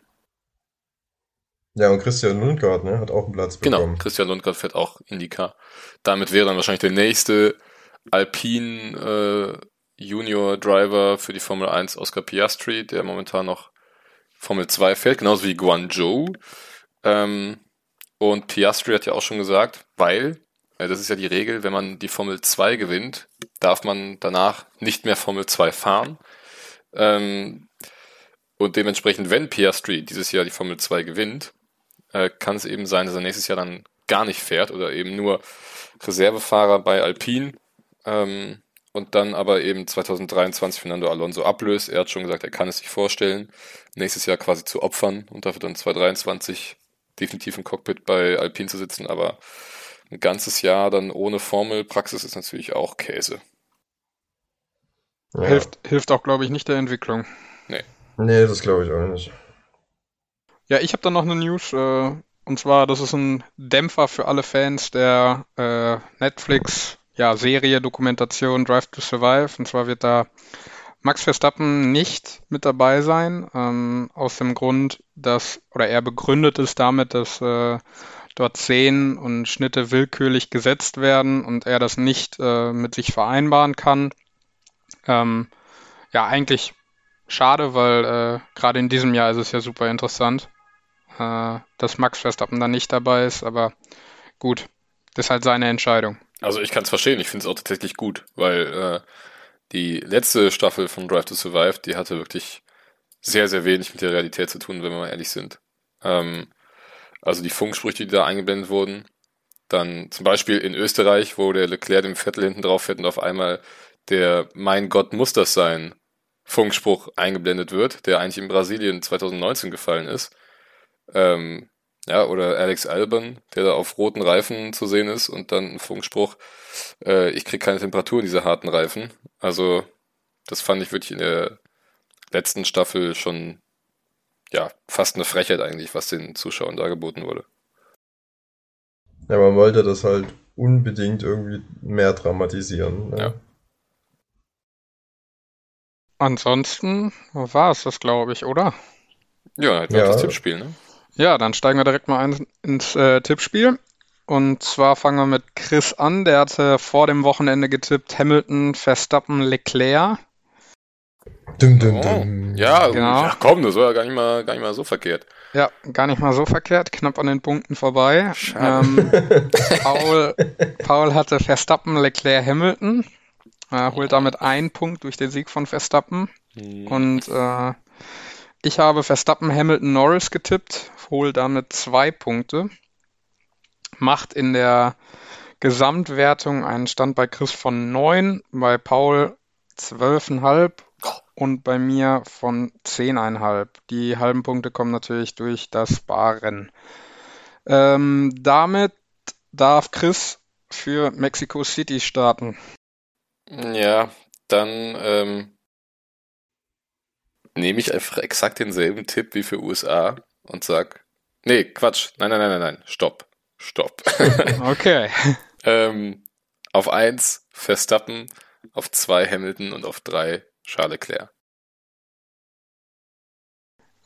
Ja, und Christian Lundgaard, ne, hat auch einen Platz genau, bekommen. Genau, Christian Lundgaard fährt auch Indica. Damit wäre dann wahrscheinlich der nächste Alpine äh, Junior Driver für die Formel 1 Oscar Piastri, der momentan noch Formel 2 fährt, genauso wie Guangzhou. Ähm, und Piastri hat ja auch schon gesagt, weil, das ist ja die Regel, wenn man die Formel 2 gewinnt, darf man danach nicht mehr Formel 2 fahren. Ähm, und dementsprechend, wenn Piastri dieses Jahr die Formel 2 gewinnt, äh, kann es eben sein, dass er nächstes Jahr dann gar nicht fährt oder eben nur Reservefahrer bei Alpine ähm, und dann aber eben 2023 Fernando Alonso ablöst. Er hat schon gesagt, er kann es sich vorstellen, nächstes Jahr quasi zu opfern und dafür dann 2023 definitiv im Cockpit bei Alpine zu sitzen, aber ein ganzes Jahr dann ohne Formelpraxis ist natürlich auch Käse. Ja. Hilft, hilft auch, glaube ich, nicht der Entwicklung. Nee. Nee, das glaube ich auch nicht. Ja, ich habe dann noch eine News, äh, und zwar, das ist ein Dämpfer für alle Fans der äh, Netflix ja, Serie, Dokumentation Drive to Survive. Und zwar wird da Max Verstappen nicht mit dabei sein, ähm, aus dem Grund, dass, oder er begründet es damit, dass äh, dort Szenen und Schnitte willkürlich gesetzt werden und er das nicht äh, mit sich vereinbaren kann. Ähm, ja, eigentlich schade, weil äh, gerade in diesem Jahr ist es ja super interessant, äh, dass Max Verstappen da nicht dabei ist, aber gut, das ist halt seine Entscheidung. Also ich kann es verstehen, ich finde es auch tatsächlich gut, weil äh, die letzte Staffel von Drive to Survive, die hatte wirklich sehr, sehr wenig mit der Realität zu tun, wenn wir mal ehrlich sind. Ähm, also die Funksprüche, die da eingeblendet wurden, dann zum Beispiel in Österreich, wo der Leclerc dem Viertel hinten drauf fährt und auf einmal der Mein Gott muss das sein Funkspruch eingeblendet wird, der eigentlich in Brasilien 2019 gefallen ist. Ähm, ja, oder Alex Alban, der da auf roten Reifen zu sehen ist und dann ein Funkspruch, äh, ich krieg keine Temperatur in diese harten Reifen. Also, das fand ich wirklich in der letzten Staffel schon, ja, fast eine Frechheit eigentlich, was den Zuschauern da geboten wurde. Ja, man wollte das halt unbedingt irgendwie mehr dramatisieren. Ne? Ja. Ansonsten war es das, glaube ich, oder? Ja, halt ja. das Tippspiel, ne? Ja, dann steigen wir direkt mal ein, ins äh, Tippspiel. Und zwar fangen wir mit Chris an. Der hatte vor dem Wochenende getippt Hamilton, Verstappen, Leclerc. Dum, dum, dum. Oh, ja, genau. ja, komm, das war ja gar nicht, mal, gar nicht mal so verkehrt. Ja, gar nicht mal so verkehrt. Knapp an den Punkten vorbei. Ähm, Paul, Paul hatte Verstappen, Leclerc, Hamilton. Er holt damit einen Punkt durch den Sieg von Verstappen. Mhm. Und äh, ich habe Verstappen, Hamilton, Norris getippt holt damit zwei Punkte, macht in der Gesamtwertung einen Stand bei Chris von 9, bei Paul 12,5 und bei mir von 10,5. Die halben Punkte kommen natürlich durch das Baren. Ähm, damit darf Chris für Mexico City starten. Ja, dann ähm, nehme ich einfach exakt denselben Tipp wie für USA und sag, nee, Quatsch, nein, nein, nein, nein, nein, stopp, stopp. okay. ähm, auf eins Verstappen, auf zwei Hamilton und auf drei Charles Leclerc.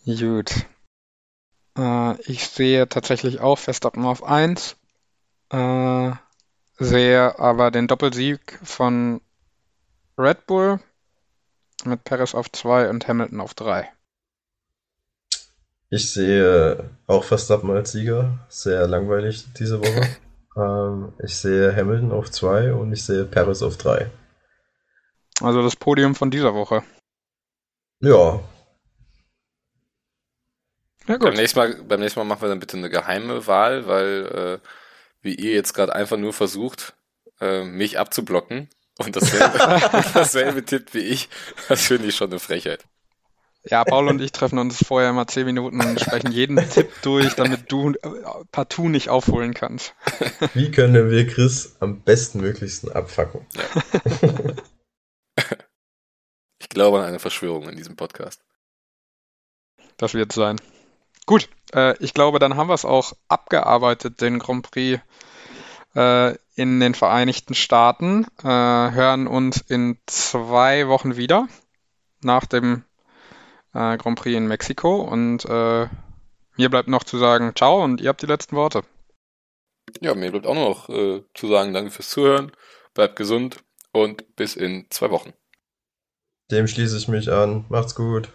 Gut. Äh, ich sehe tatsächlich auch Verstappen auf 1. Äh, sehe aber den Doppelsieg von Red Bull mit Perez auf 2 und Hamilton auf 3. Ich sehe auch Verstappen als Sieger. Sehr langweilig diese Woche. ähm, ich sehe Hamilton auf 2 und ich sehe Perez auf 3. Also das Podium von dieser Woche. Ja, ja, gut. Beim nächsten, Mal, beim nächsten Mal machen wir dann bitte eine geheime Wahl, weil äh, wie ihr jetzt gerade einfach nur versucht, äh, mich abzublocken und dasselbe, dasselbe tippt wie ich, das finde ich schon eine Frechheit. Ja, Paul und ich treffen uns vorher mal zehn Minuten und sprechen jeden Tipp durch, damit du äh, partout nicht aufholen kannst. Wie können wir Chris am bestmöglichsten abfacken? Ja. ich glaube an eine Verschwörung in diesem Podcast. Das wird sein. Gut, äh, ich glaube, dann haben wir es auch abgearbeitet, den Grand Prix äh, in den Vereinigten Staaten. Äh, hören uns in zwei Wochen wieder nach dem äh, Grand Prix in Mexiko. Und äh, mir bleibt noch zu sagen, ciao und ihr habt die letzten Worte. Ja, mir bleibt auch noch äh, zu sagen, danke fürs Zuhören, bleibt gesund und bis in zwei Wochen. Dem schließe ich mich an. Macht's gut.